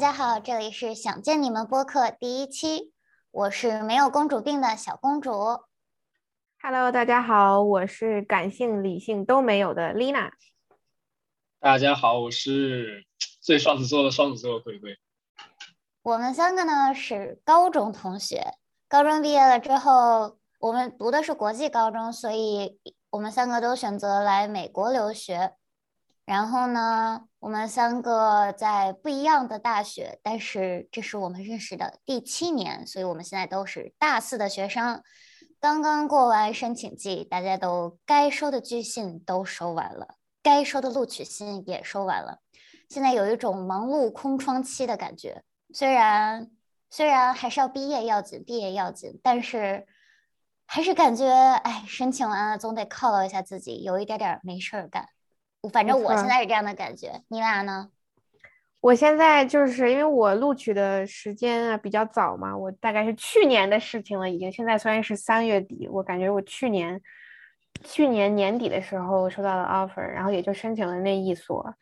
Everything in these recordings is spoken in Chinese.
大家好，这里是想见你们播客第一期，我是没有公主病的小公主。Hello，大家好，我是感性理性都没有的 Lina。大家好，我是最双子座的双子座鬼鬼。我们三个呢是高中同学，高中毕业了之后，我们读的是国际高中，所以我们三个都选择来美国留学。然后呢，我们三个在不一样的大学，但是这是我们认识的第七年，所以我们现在都是大四的学生。刚刚过完申请季，大家都该收的拒信都收完了，该收的录取信也收完了。现在有一种忙碌空窗期的感觉，虽然虽然还是要毕业要紧，毕业要紧，但是还是感觉哎，申请完了总得犒劳一下自己，有一点点没事儿干。反正我现在是这样的感觉，你俩呢？我现在就是因为我录取的时间啊比较早嘛，我大概是去年的事情了，已经。现在虽然是三月底，我感觉我去年去年年底的时候收到了 offer，然后也就申请了那一所。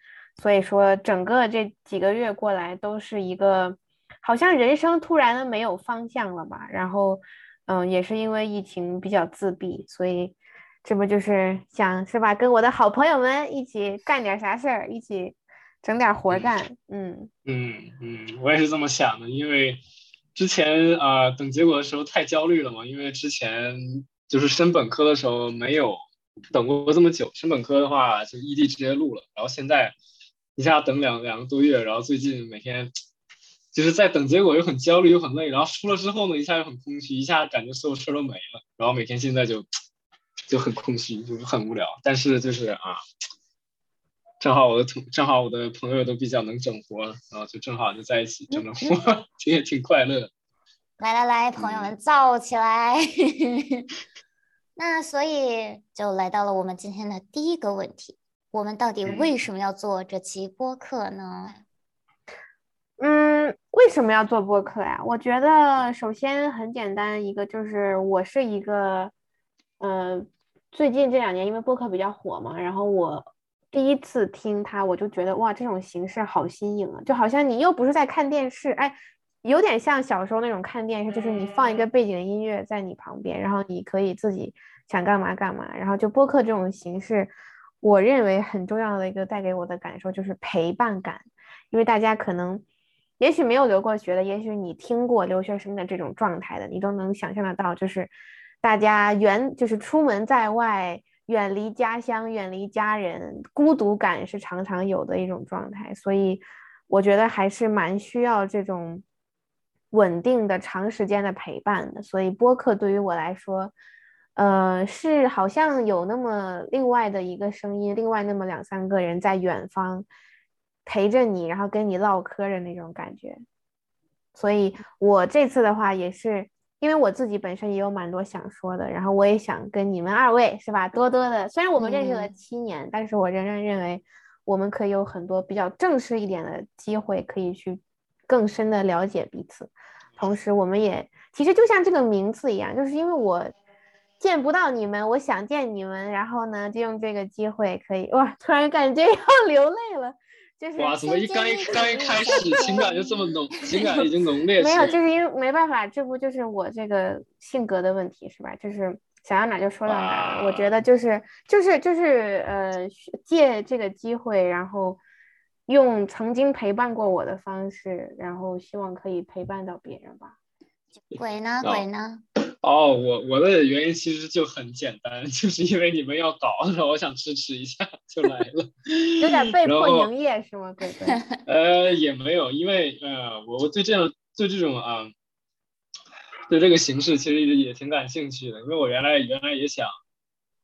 所以说，整个这几个月过来都是一个好像人生突然的没有方向了吧。然后，嗯，也是因为疫情比较自闭，所以。这不就是想是吧？跟我的好朋友们一起干点啥事儿，一起整点活干。嗯嗯嗯，我也是这么想的。因为之前啊，等结果的时候太焦虑了嘛。因为之前就是升本科的时候没有等过这么久，升本科的话就异地直接录了。然后现在一下等两两个多月，然后最近每天就是在等结果，又很焦虑又很累。然后出了之后呢，一下又很空虚，一下感觉所有事儿都没了。然后每天现在就。就很空虚，就是很无聊。但是就是啊，正好我的同正好我的朋友都比较能整活，然后就正好就在一起整整活，也挺快乐。来来来，朋友们造起来！那所以就来到了我们今天的第一个问题：我们到底为什么要做这期播客呢？嗯，为什么要做播客呀？我觉得首先很简单，一个就是我是一个，嗯。最近这两年，因为播客比较火嘛，然后我第一次听它，我就觉得哇，这种形式好新颖啊！就好像你又不是在看电视，哎，有点像小时候那种看电视，就是你放一个背景音乐在你旁边，然后你可以自己想干嘛干嘛。然后就播客这种形式，我认为很重要的一个带给我的感受就是陪伴感，因为大家可能也许没有留过学的，也许你听过留学生的这种状态的，你都能想象得到，就是。大家远就是出门在外，远离家乡，远离家人，孤独感是常常有的一种状态，所以我觉得还是蛮需要这种稳定的、长时间的陪伴的。所以播客对于我来说，呃，是好像有那么另外的一个声音，另外那么两三个人在远方陪着你，然后跟你唠嗑的那种感觉。所以我这次的话也是。因为我自己本身也有蛮多想说的，然后我也想跟你们二位是吧，多多的。虽然我们认识了七年，但是我仍然认为我们可以有很多比较正式一点的机会，可以去更深的了解彼此。同时，我们也其实就像这个名字一样，就是因为我见不到你们，我想见你们，然后呢，就用这个机会可以哇，突然感觉要 流泪了。哇！怎么一刚一刚一开始情感就这么浓，情感已经浓烈？没有，就是因为没办法，这不就是我这个性格的问题是吧？就是想到哪就说到哪。我觉得就是就是就是呃，借这个机会，然后用曾经陪伴过我的方式，然后希望可以陪伴到别人吧。鬼呢？鬼呢？哦，我我的原因其实就很简单，就是因为你们要搞，然后我想支持一下就来了，有点被迫营业是吗？对对。呃，也没有，因为呃，我我对这样对这种啊，对这个形式其实也挺感兴趣的，因为我原来原来也想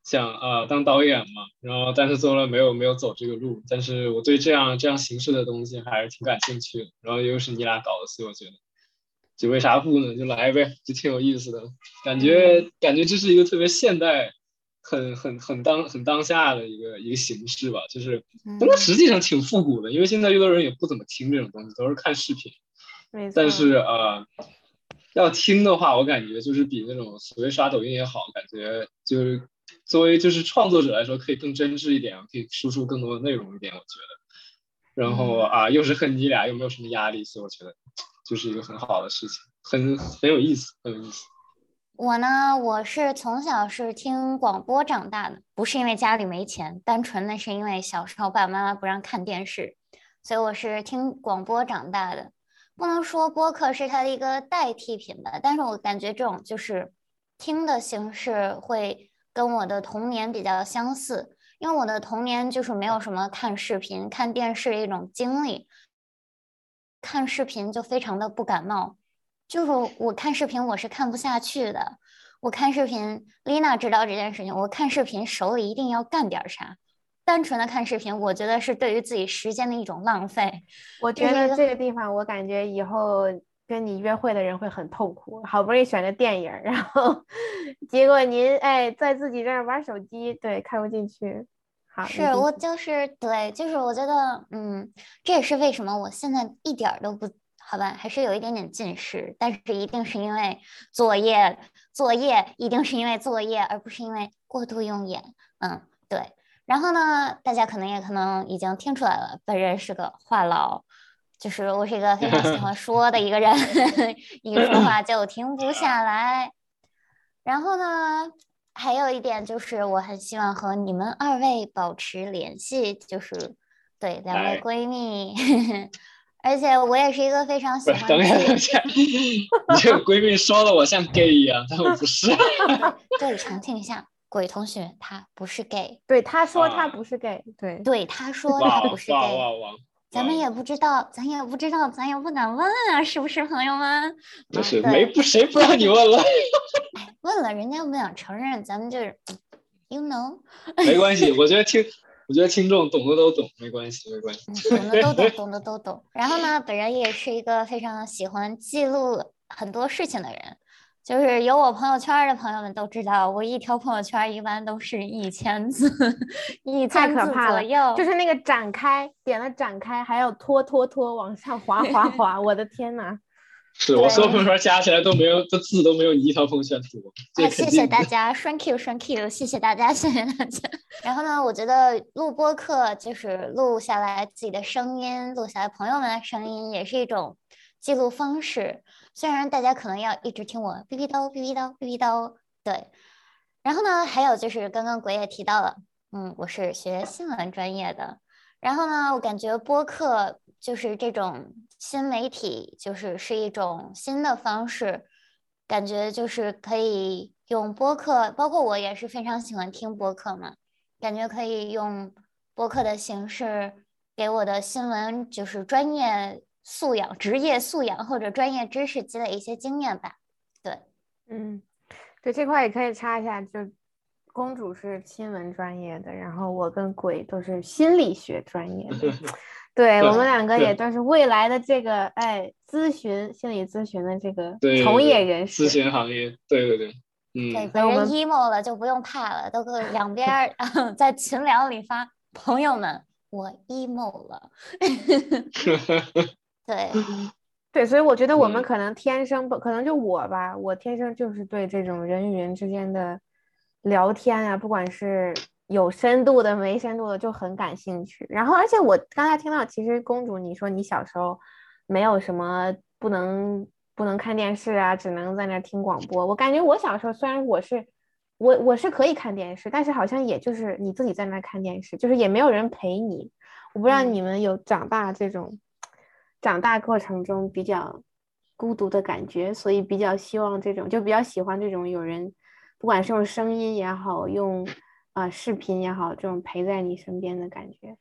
想啊当导演嘛，然后但是做了没有没有走这个路，但是我对这样这样形式的东西还是挺感兴趣的，然后又是你俩搞的，所以我觉得。就为啥不呢？就来呗，就挺有意思的，感觉感觉这是一个特别现代、很很很当很当下的一个一个形式吧。就是，但它实际上挺复古的，因为现在越多人也不怎么听这种东西，都是看视频。但是呃，要听的话，我感觉就是比那种所谓刷抖音也好，感觉就是作为就是创作者来说，可以更真挚一点，可以输出更多的内容一点。我觉得，然后啊又是恨你俩又没有什么压力，所以我觉得就是一个很好的事情，很很有意思，很有意思。我呢，我是从小是听广播长大的，不是因为家里没钱，单纯的是因为小时候爸爸妈妈不让看电视，所以我是听广播长大的。不能说播客是它的一个代替品吧，但是我感觉这种就是听的形式会跟我的童年比较相似，因为我的童年就是没有什么看视频、看电视的一种经历，看视频就非常的不感冒。就是我看视频，我是看不下去的。我看视频，丽娜知道这件事情。我看视频手里一定要干点啥。单纯的看视频，我觉得是对于自己时间的一种浪费。我觉得这个地方，我感觉以后跟你约会的人会很痛苦。好不容易选的电影，然后 结果您哎在自己这儿玩手机，对，看不进去。好，是我就是对，就是我觉得，嗯，这也是为什么我现在一点都不。好吧，还是有一点点近视，但是一定是因为作业，作业一定是因为作业，而不是因为过度用眼。嗯，对。然后呢，大家可能也可能已经听出来了，本人是个话痨，就是我是一个非常喜欢 说的一个人，一说话就停不下来。然后呢，还有一点就是我很希望和你们二位保持联系，就是对两位闺蜜。而且我也是一个非常喜欢。等一下，等一下，你这个闺蜜说的我像 gay 一样，但我不是。这里，澄清一下，鬼同学他不是 gay。对，他说他不是 gay。对，对，他说他不是 gay。咱们也不知道，咱也不知道，咱也不敢问啊，是不是朋友们？不是没不谁不让你问了。问了，人家不想承认，咱们就是，you know。没关系，我觉得听。我觉得听众懂的都懂，没关系，没关系，懂的都懂，懂的都懂。然后呢，本人也是一个非常喜欢记录很多事情的人，就是有我朋友圈的朋友们都知道，我一条朋友圈一般都是一千字，一千字左右。就是那个展开，点了展开，还要拖拖拖往上滑滑滑，我的天呐！是我所有朋友圈加起来都没有，这字都没有你一条朋友圈多。啊，谢谢大家，Thank you，Thank you，谢谢大家，谢谢大家。然后呢，我觉得录播课就是录下来自己的声音，录下来朋友们的声音，也是一种记录方式。虽然大家可能要一直听我哔哔叨哔哔叨哔哔叨，对。然后呢，还有就是刚刚鬼也提到了，嗯，我是学新闻专业的。然后呢，我感觉播客就是这种。新媒体就是是一种新的方式，感觉就是可以用播客，包括我也是非常喜欢听播客嘛，感觉可以用播客的形式给我的新闻就是专业素养、职业素养或者专业知识积累一些经验吧。对，嗯，对这块也可以插一下，就公主是新闻专业的，然后我跟鬼都是心理学专业的。对我们两个也都是未来的这个哎，咨询心理咨询的这个从业人士，咨询行业，对对对，嗯，对，本人 emo 了就不用怕了，都搁两边 在群聊里发，朋友们，我 emo 了，对对，所以我觉得我们可能天生不可能就我吧，我天生就是对这种人与人之间的聊天啊，不管是。有深度的、没深度的就很感兴趣。然后，而且我刚才听到，其实公主你说你小时候没有什么不能不能看电视啊，只能在那听广播。我感觉我小时候虽然我是我我是可以看电视，但是好像也就是你自己在那看电视，就是也没有人陪你。我不知道你们有长大这种长大过程中比较孤独的感觉，所以比较希望这种就比较喜欢这种有人，不管是用声音也好用。啊，视频也好，这种陪在你身边的感觉。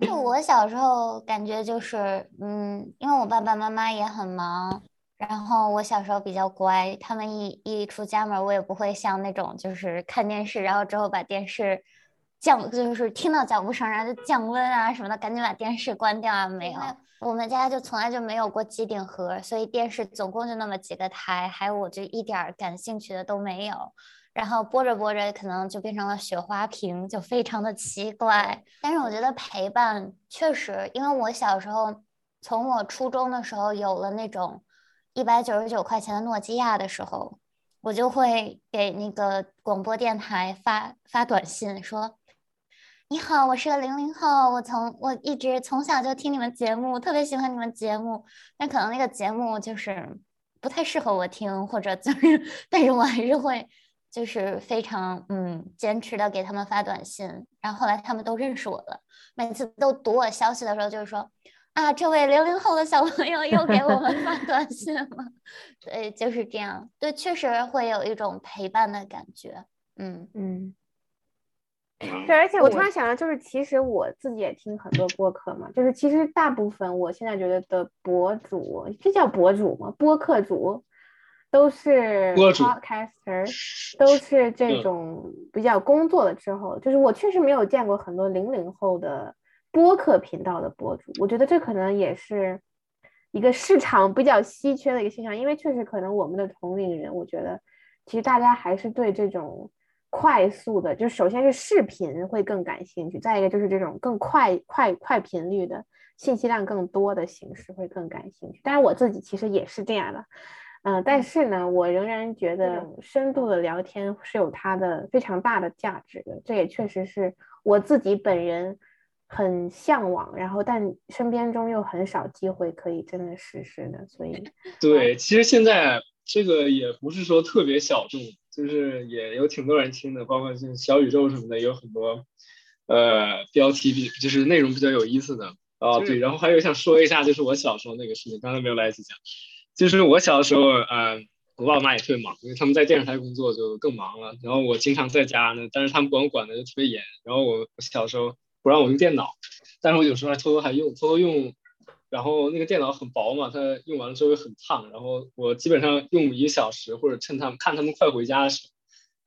就我小时候感觉就是，嗯，因为我爸爸妈妈也很忙，然后我小时候比较乖，他们一一出家门，我也不会像那种就是看电视，然后之后把电视降，就是听到脚步声然后就降温啊什么的，赶紧把电视关掉啊。没有，我们家就从来就没有过机顶盒，所以电视总共就那么几个台，还有我就一点感兴趣的都没有。然后播着播着，可能就变成了雪花屏，就非常的奇怪。但是我觉得陪伴确实，因为我小时候，从我初中的时候有了那种一百九十九块钱的诺基亚的时候，我就会给那个广播电台发发短信说：“你好，我是个零零后，我从我一直从小就听你们节目，特别喜欢你们节目，但可能那个节目就是不太适合我听，或者就是，但是我还是会就是非常嗯坚持的给他们发短信，然后后来他们都认识我了，每次都读我消息的时候就是说啊，这位零零后的小朋友又给我们发短信了，对，就是这样，对，确实会有一种陪伴的感觉，嗯。嗯。对，而且我突然想到，就是其实我自己也听很多播客嘛，就是其实大部分我现在觉得的博主，这叫博主吗？播客主都是 podcaster，都是这种比较工作了之后，就是我确实没有见过很多零零后的播客频道的博主，我觉得这可能也是一个市场比较稀缺的一个现象，因为确实可能我们的同龄人，我觉得其实大家还是对这种。快速的，就首先是视频会更感兴趣，再一个就是这种更快、快、快频率的信息量更多的形式会更感兴趣。当然我自己其实也是这样的，嗯，但是呢，我仍然觉得深度的聊天是有它的非常大的价值的。这也确实是我自己本人很向往，然后但身边中又很少机会可以真的实施的。所以，对，其实现在这个也不是说特别小众。就是也有挺多人听的，包括像小宇宙什么的，有很多呃标题比就是内容比较有意思的啊。对，然后还有想说一下，就是我小时候那个事情，刚才没有来得及讲。就是我小的时候，嗯，我爸妈也特别忙，因为他们在电视台工作就更忙了。然后我经常在家呢，但是他们管我管的就特别严。然后我我小时候不让我用电脑，但是我有时候还偷偷还用，偷偷用。然后那个电脑很薄嘛，它用完了之后又很烫。然后我基本上用一个小时，或者趁他们看他们快回家的时候，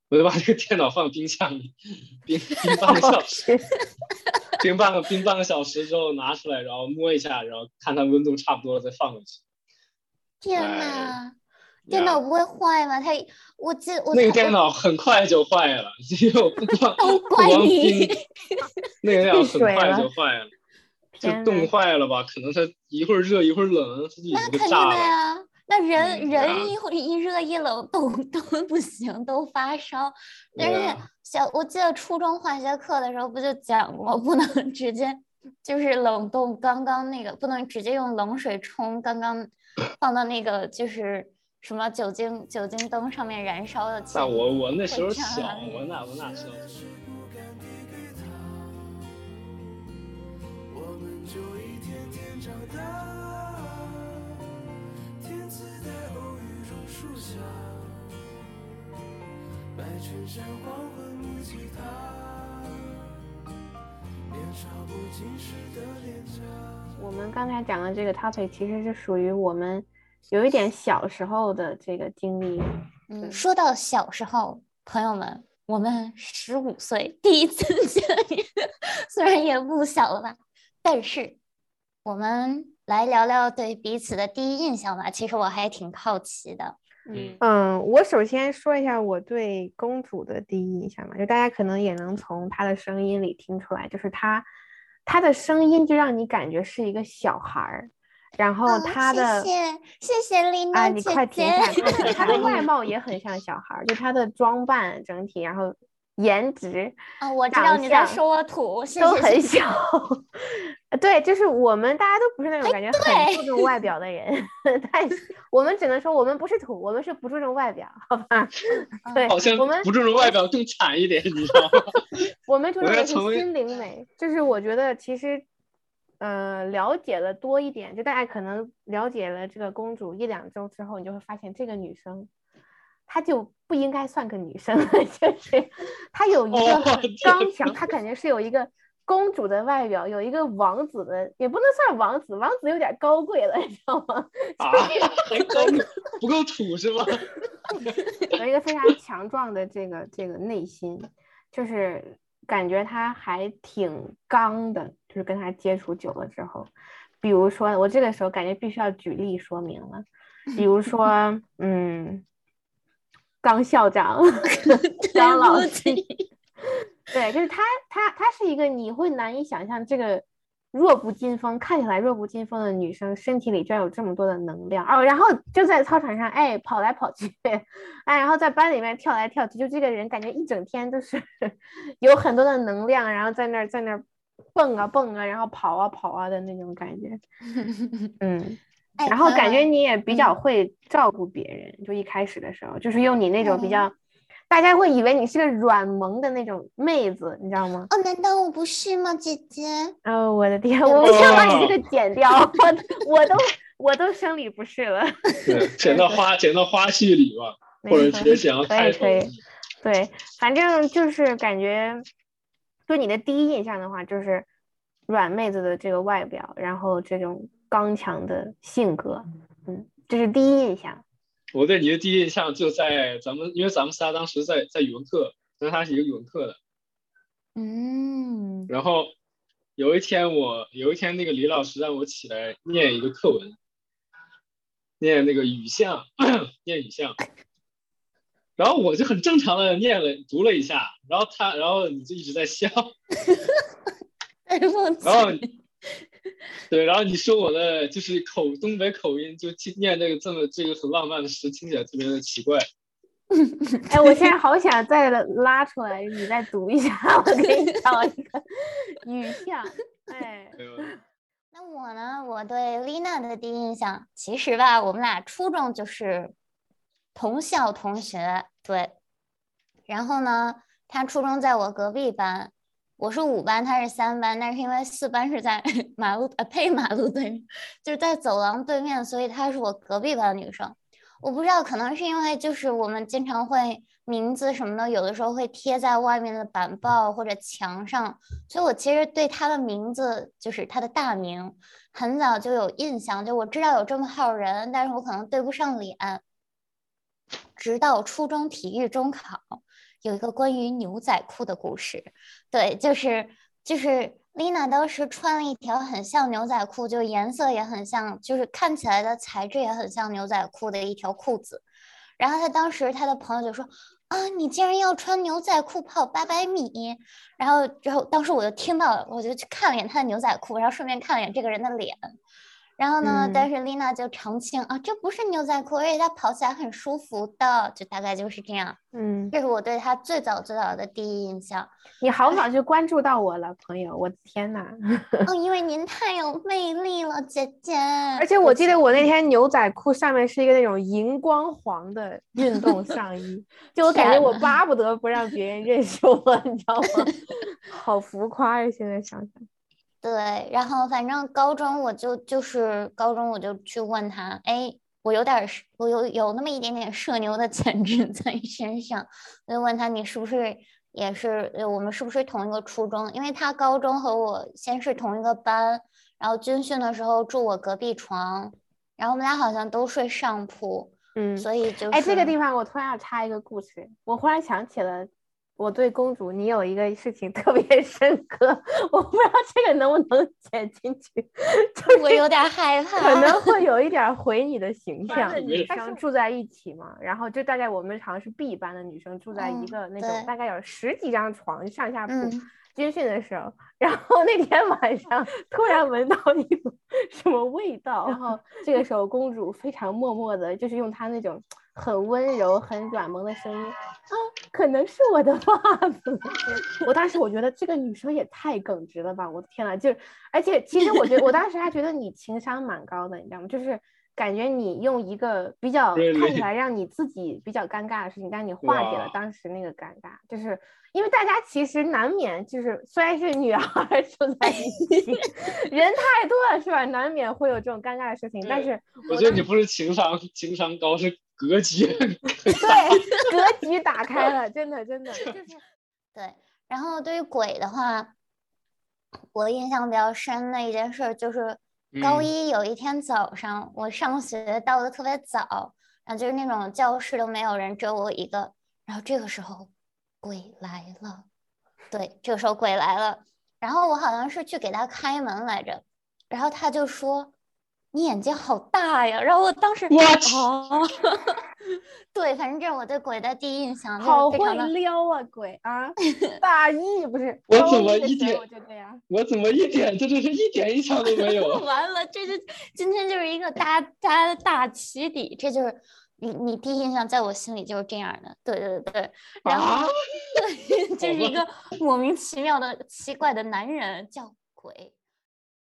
我就把这个电脑放冰箱里，冰冰半个小时，冰半个冰半个小时之后拿出来，然后摸一下，然后看它温度差不多了再放回去。天呐，电脑不会坏吗？它我记我那个电脑很快就坏了，因为我不光不光冰，那个电脑很快就坏了。就冻坏了吧？可能它一会儿热一会儿冷，它自己就炸了呀。那人人一会一热一冷都都 不行，都发烧。但是小我记得初中化学课的时候不就讲过，不能直接就是冷冻刚刚那个，不能直接用冷水冲刚刚放到那个就是什么酒精酒精灯上面燃烧的。那我我那时候小，我哪我哪知道。我们刚才讲的这个 topic 其实是属于我们有一点小时候的这个经历。嗯，说到小时候，朋友们，我们十五岁第一次见面，虽然也不小了吧，但是我们来聊聊对彼此的第一印象吧。其实我还挺好奇的。嗯嗯，我首先说一下我对公主的第一印象吧，就大家可能也能从她的声音里听出来，就是她，她的声音就让你感觉是一个小孩儿，然后她的谢谢谢谢丽娜姐姐，你快停下，她的外貌也很像小孩儿，就她的装扮整体，然后。颜值啊，我知道你在说我土，都很小。对，就是我们大家都不是那种感觉很注重外表的人，但我们只能说我们不是土，我们是不注重外表，好吧？对，好像我们不注重外表更惨一点，你知道吗？我们注重的是心灵美，就是我觉得其实，呃，了解了多一点，就大家可能了解了这个公主一两周之后，你就会发现这个女生。她就不应该算个女生，就是她有一个刚强，她感觉是有一个公主的外表，有一个王子的，也不能算王子，王子有点高贵了，你知道吗？啊，高不够土是吗？有一个非常强壮的这个这个内心，就是感觉她还挺刚的，就是跟她接触久了之后，比如说我这个时候感觉必须要举例说明了，比如说嗯。张校长，当老师，对，就 是他，他，他是一个你会难以想象这个弱不禁风，看起来弱不禁风的女生，身体里居然有这么多的能量哦。然后就在操场上，哎，跑来跑去，哎，然后在班里面跳来跳去，就这个人感觉一整天都是有很多的能量，然后在那儿在那儿蹦啊蹦啊，然后跑啊跑啊的那种感觉。嗯，然后感觉你也比较会照顾别人，就一开始的时候，就是用你那种比较。大家会以为你是个软萌的那种妹子，你知道吗？哦，难道我不是吗，姐姐？哦，我的天，我想把你这个剪掉，我我都我都生理不适了。剪到花剪到花絮里吧，或者直接剪到开头。可以可以。对，反正就是感觉对你的第一印象的话，就是软妹子的这个外表，然后这种刚强的性格，嗯，这是第一印象。我对你的第一印象就在咱们，因为咱们仨当时在在语文课，因为他是一个语文课的，嗯，然后有一天我有一天那个李老师让我起来念一个课文，念那个雨巷，念雨巷，然后我就很正常的念了读了一下，然后他然后你就一直在笑，然后。对，然后你说我的就是口东北口音，就念这个这么这个很浪漫的诗，听起来特别的奇怪。哎，我现在好想再拉出来，你再读一下，我给你找一个 语象。哎，那我呢？我对丽娜的第一印象，其实吧，我们俩初中就是同校同学，对。然后呢，她初中在我隔壁班。我是五班，他是三班，但是因为四班是在 马路呃呸马路对面，就是在走廊对面，所以她是我隔壁班的女生。我不知道，可能是因为就是我们经常会名字什么的，有的时候会贴在外面的板报或者墙上，所以我其实对她的名字就是她的大名很早就有印象，就我知道有这么号人，但是我可能对不上脸，直到初中体育中考。有一个关于牛仔裤的故事，对，就是就是丽娜当时穿了一条很像牛仔裤，就颜色也很像，就是看起来的材质也很像牛仔裤的一条裤子。然后她当时她的朋友就说：“啊，你竟然要穿牛仔裤跑八百米！”然后之后当时我就听到了，我就去看了一眼她的牛仔裤，然后顺便看了一眼这个人的脸。然后呢？但是丽娜就澄清啊，这不是牛仔裤，而且它跑起来很舒服的，就大概就是这样。嗯，这是我对她最早最早的第一印象。你好早就关注到我了，朋友，我的天哪！哦，因为您太有魅力了，姐姐。而且我记得我那天牛仔裤上面是一个那种荧光黄的运动上衣，就我感觉我巴不得不让别人认识我，你知道吗？好浮夸呀！现在想想。对，然后反正高中我就就是高中我就去问他，哎，我有点我有有那么一点点社牛的潜质在身上，我就问他你是不是也是我们是不是同一个初中？因为他高中和我先是同一个班，然后军训的时候住我隔壁床，然后我们俩好像都睡上铺，嗯，所以就哎这个地方我突然要插一个故事，我忽然想起了。我对公主，你有一个事情特别 深刻，我不知道这个能不能剪进去，就我有点害怕，可能会有一点毁你的形象。女生住在一起嘛，然后就大概我们好像是 B 班的女生住在一个那种大概有十几张床上下铺。军训的时候，然后那天晚上突然闻到一股 什么味道，然后这个时候公主非常默默的，就是用她那种很温柔、很软萌的声音，啊，可能是我的袜子。我当时我觉得这个女生也太耿直了吧，我的天呐，就是而且其实我觉得我当时还觉得你情商蛮高的，你知道吗？就是感觉你用一个比较看起来让你自己比较尴尬的事情，但你化解了当时那个尴尬，就是。因为大家其实难免就是，虽然是女孩住在一起，人太多了是吧？难免会有这种尴尬的事情。但是我觉得你不是情商情商高，是 格局对，格局打开了，真的真的就是对。然后对于鬼的话，我印象比较深的一件事就是高一有一天早上，我上学到的特别早，然后就是那种教室都没有人，只有我一个。然后这个时候。鬼来了，对，这个时候鬼来了，然后我好像是去给他开门来着，然后他就说：“你眼睛好大呀！然后我当时哦，对，反正这是我对鬼的第一印象，好会撩啊，鬼啊，大意不是？我怎么一点我就这样？我怎么一点这就是一点印象都没有？完了，这就今天就是一个大大的大起底，这就是你你第一印象在我心里就是这样的，对对对，然后对，就是一个莫名其妙的奇怪的男人叫鬼。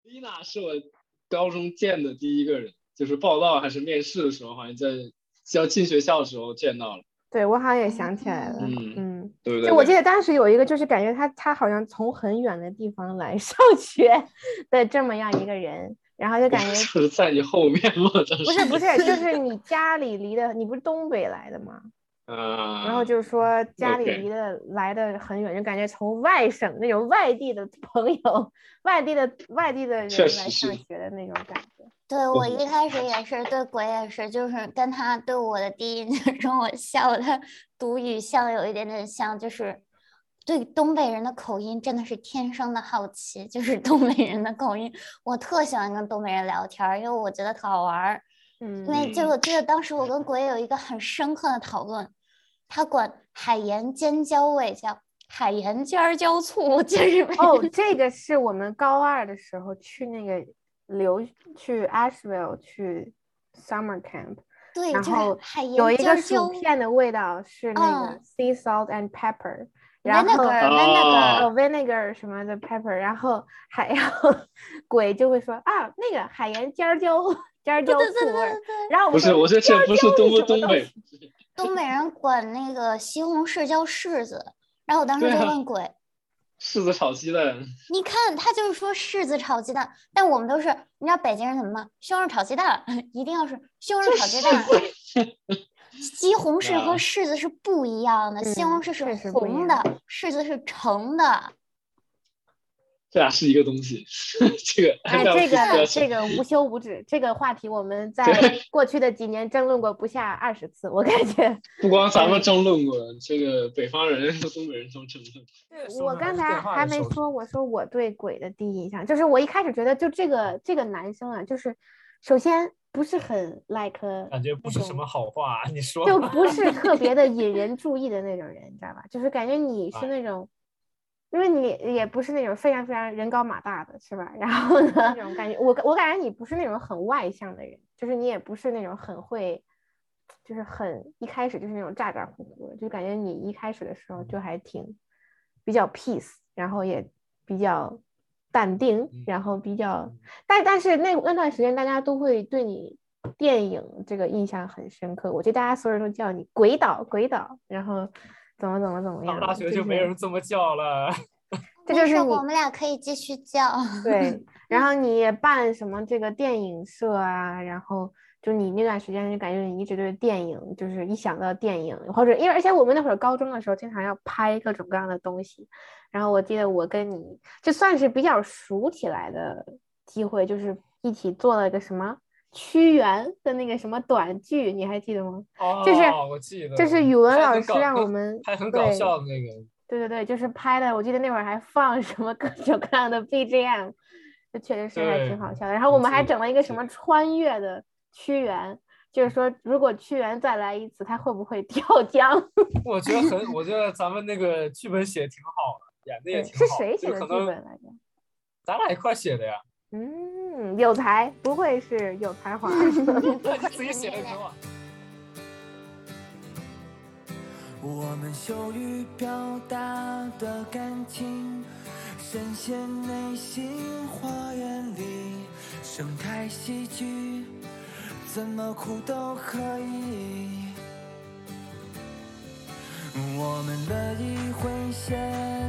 丽娜是我。高中见的第一个人，就是报道还是面试的时候，好像在要进学校的时候见到了。对，我好像也想起来了。嗯嗯，对对。就我记得当时有一个，就是感觉他他好像从很远的地方来 上学的这么样一个人，然后就感觉 是在你后面吗？不是不是，就是你家里离的，你不是东北来的吗？嗯，然后就是说家里离的来的很远，就感觉从外省那种外地的朋友、外地的外地的人来上学的那种感觉。对我一开始也是对鬼也是，就是跟他对我的第一印象中，我笑他读语像有一点点像，就是对东北人的口音真的是天生的好奇，就是东北人的口音，我特喜欢跟东北人聊天，因为我觉得特好玩儿。嗯，因为就我记得当时我跟鬼有一个很深刻的讨论，他管海盐尖椒味叫海盐尖椒醋，就是 哦，这个是我们高二的时候去那个留去 Asheville 去 summer camp，对，然后有一个薯片的味道是那个 sea salt and pepper，然后 vinegar vinegar 什么的 pepper，然后还要 鬼就会说啊那个海盐尖椒。尖椒醋味，然后不是，我说这不是东东北，东北人管那个西红柿叫柿子，然后我当时就问鬼，柿子炒鸡蛋，你看他就是说柿子炒鸡蛋，但我们都是，你知道北京人怎么吗？西红柿炒鸡蛋 一定要是西红柿炒鸡蛋，西红柿和柿子是不一样的，西红柿是红的，柿子是橙的。这俩是一个东西，这个哎，这个这个无 休无止，这个话题我们在 过去的几年争论过不下二十次，我感觉。不光咱们争论过，这个北方人和东北人都争论。对，我刚才还没说，我说我对鬼的第一印象，就是我一开始觉得就这个这个男生啊，就是首先不是很 like，感觉不是什么好话，你说就不是特别的引人注意的那种人，你知道吧？就是感觉你是那种。因为你也不是那种非常非常人高马大的，是吧？然后呢，那种感觉，我我感觉你不是那种很外向的人，就是你也不是那种很会，就是很一开始就是那种咋咋呼呼的，就感觉你一开始的时候就还挺比较 peace，然后也比较淡定，然后比较，但但是那那段时间大家都会对你电影这个印象很深刻，我觉得大家所有人都叫你鬼岛鬼岛，然后。怎么怎么怎么样？大学就没人这么叫了。这就是我们俩可以继续叫。对，然后你办什么这个电影社啊？然后就你那段时间就感觉你一直对电影，就是一想到电影或者因为而且我们那会儿高中的时候经常要拍各种各样的东西。然后我记得我跟你这算是比较熟起来的机会，就是一起做了一个什么。屈原的那个什么短剧，你还记得吗？哦，就是我记得，就是语文老师让我们还很搞笑的那个。对对对，就是拍的。我记得那会儿还放什么各种各样的 BGM，这确实是还挺好笑的。然后我们还整了一个什么穿越的屈原，就是说如果屈原再来一次，他会不会跳江？我觉得很，我觉得咱们那个剧本写的挺好的，演的也挺好。是谁写的剧本来着？咱俩一块写的呀。嗯，有才，不愧是有才华。自己写的挺好。我们羞于表达的感情，深陷内心花园里，生态喜剧，怎么哭都可以。我们乐意诙谐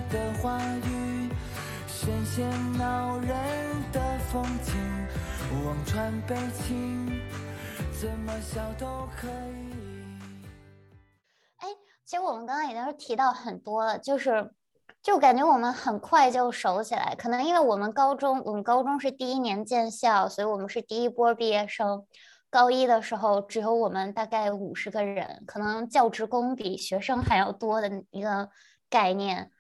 的话语。深陷恼人的风景，望穿悲情，怎么笑都可以。哎，其实我们刚刚已经提到很多了，就是就感觉我们很快就熟起来。可能因为我们高中，我们高中是第一年建校，所以我们是第一波毕业生。高一的时候只有我们大概五十个人，可能教职工比学生还要多的一个概念。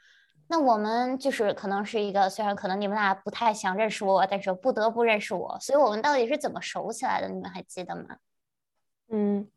那我们就是可能是一个，虽然可能你们俩不太想认识我，但是不得不认识我，所以我们到底是怎么熟起来的？你们还记得吗？嗯，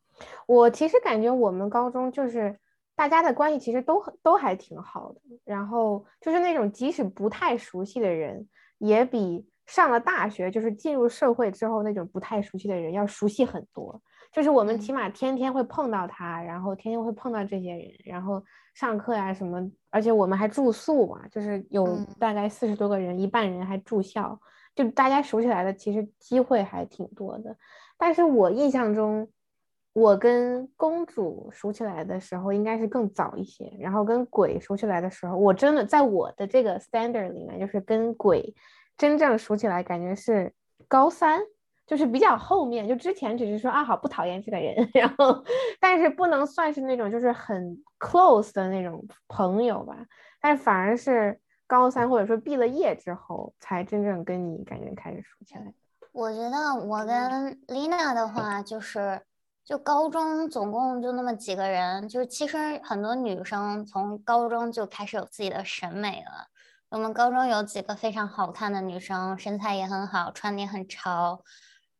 我其实感觉我们高中就是大家的关系其实都很都还挺好的，然后就是那种即使不太熟悉的人，也比上了大学就是进入社会之后那种不太熟悉的人要熟悉很多。就是我们起码天天会碰到他，然后天天会碰到这些人，然后上课呀什么，而且我们还住宿嘛，就是有大概四十多个人，一半人还住校，就大家熟起来的其实机会还挺多的。但是我印象中，我跟公主熟起来的时候应该是更早一些，然后跟鬼熟起来的时候，我真的在我的这个 standard 里面，就是跟鬼真正熟起来，感觉是高三。就是比较后面，就之前只是说啊好不讨厌这个人，然后但是不能算是那种就是很 close 的那种朋友吧，但是反而是高三或者说毕了业之后才真正跟你感觉开始熟起来。我觉得我跟 Lina 的话就是就高中总共就那么几个人，就是其实很多女生从高中就开始有自己的审美了。我们高中有几个非常好看的女生，身材也很好，穿的也很潮。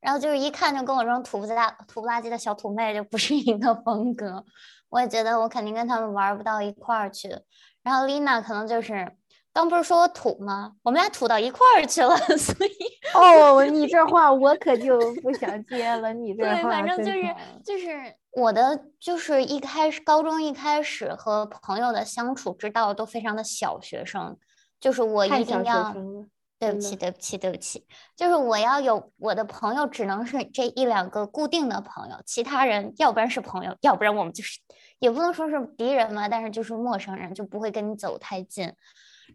然后就是一看就跟我这种土不拉土不拉几的小土妹就不是一个风格，我也觉得我肯定跟他们玩不到一块儿去。然后 Lina 可能就是，刚不是说我土吗？我们俩土到一块儿去了，所以哦，你这话我可就不想接了。你这对，反正就是就是我的就是一开始高中一开始和朋友的相处之道都非常的小学生，就是我一定要。对不起，对不起，对不起，就是我要有我的朋友，只能是这一两个固定的朋友，其他人要不然是朋友，要不然我们就是也不能说是敌人嘛，但是就是陌生人，就不会跟你走太近。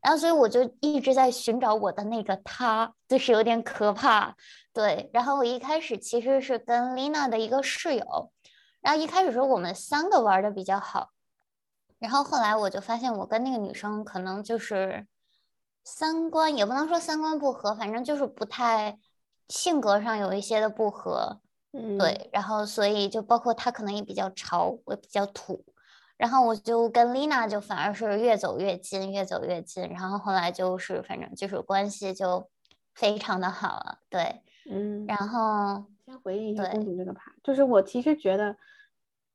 然后，所以我就一直在寻找我的那个他，就是有点可怕。对，然后我一开始其实是跟 Lina 的一个室友，然后一开始时候我们三个玩的比较好，然后后来我就发现我跟那个女生可能就是。三观也不能说三观不合，反正就是不太性格上有一些的不合，嗯，对，然后所以就包括他可能也比较潮，我比较土，然后我就跟丽娜就反而是越走越近，越走越近，然后后来就是反正就是关系就非常的好了，对，嗯，然后先回忆一下公主这个牌，就是我其实觉得。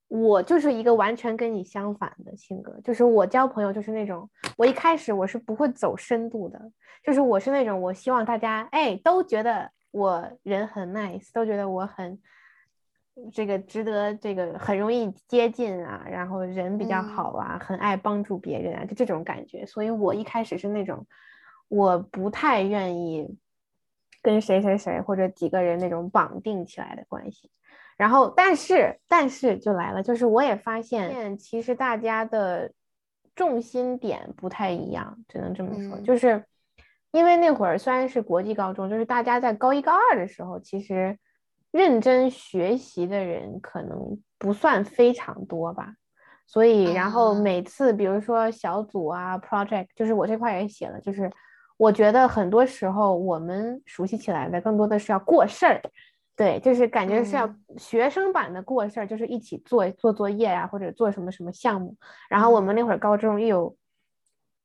我就是一个完全跟你相反的性格，就是我交朋友就是那种，我一开始我是不会走深度的，就是我是那种我希望大家哎都觉得我人很 nice，都觉得我很这个值得这个很容易接近啊，然后人比较好啊，很爱帮助别人啊，就这种感觉，所以我一开始是那种我不太愿意跟谁谁谁或者几个人那种绑定起来的关系。然后，但是，但是就来了，就是我也发现，其实大家的重心点不太一样，只能这么说。就是因为那会儿虽然是国际高中，就是大家在高一高二的时候，其实认真学习的人可能不算非常多吧。所以，然后每次比如说小组啊，project，就是我这块也写了，就是我觉得很多时候我们熟悉起来的更多的是要过事儿。对，就是感觉是要学生版的过事儿，就是一起做做作业呀，或者做什么什么项目。然后我们那会儿高中又有，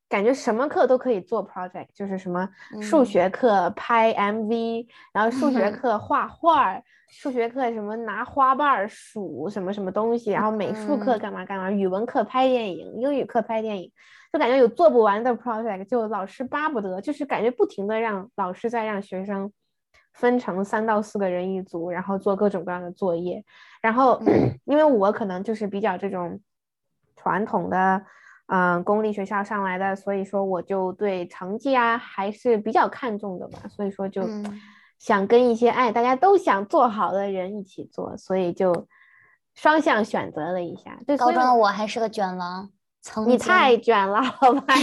感觉什么课都可以做 project，就是什么数学课拍 MV，然后数学 课画画，数学课什么拿花瓣数什么什么东西，然后美术课干嘛干嘛，语文课拍电影，英语课拍电影，就感觉有做不完的 project，就老师巴不得，就是感觉不停的让老师在让学生。分成三到四个人一组，然后做各种各样的作业。然后，因为我可能就是比较这种传统的，嗯，公立学校上来的，所以说我就对成绩啊还是比较看重的吧。所以说就想跟一些哎大家都想做好的人一起做，所以就双向选择了一下。对，高中的我还是个卷王，你太卷了，好吧？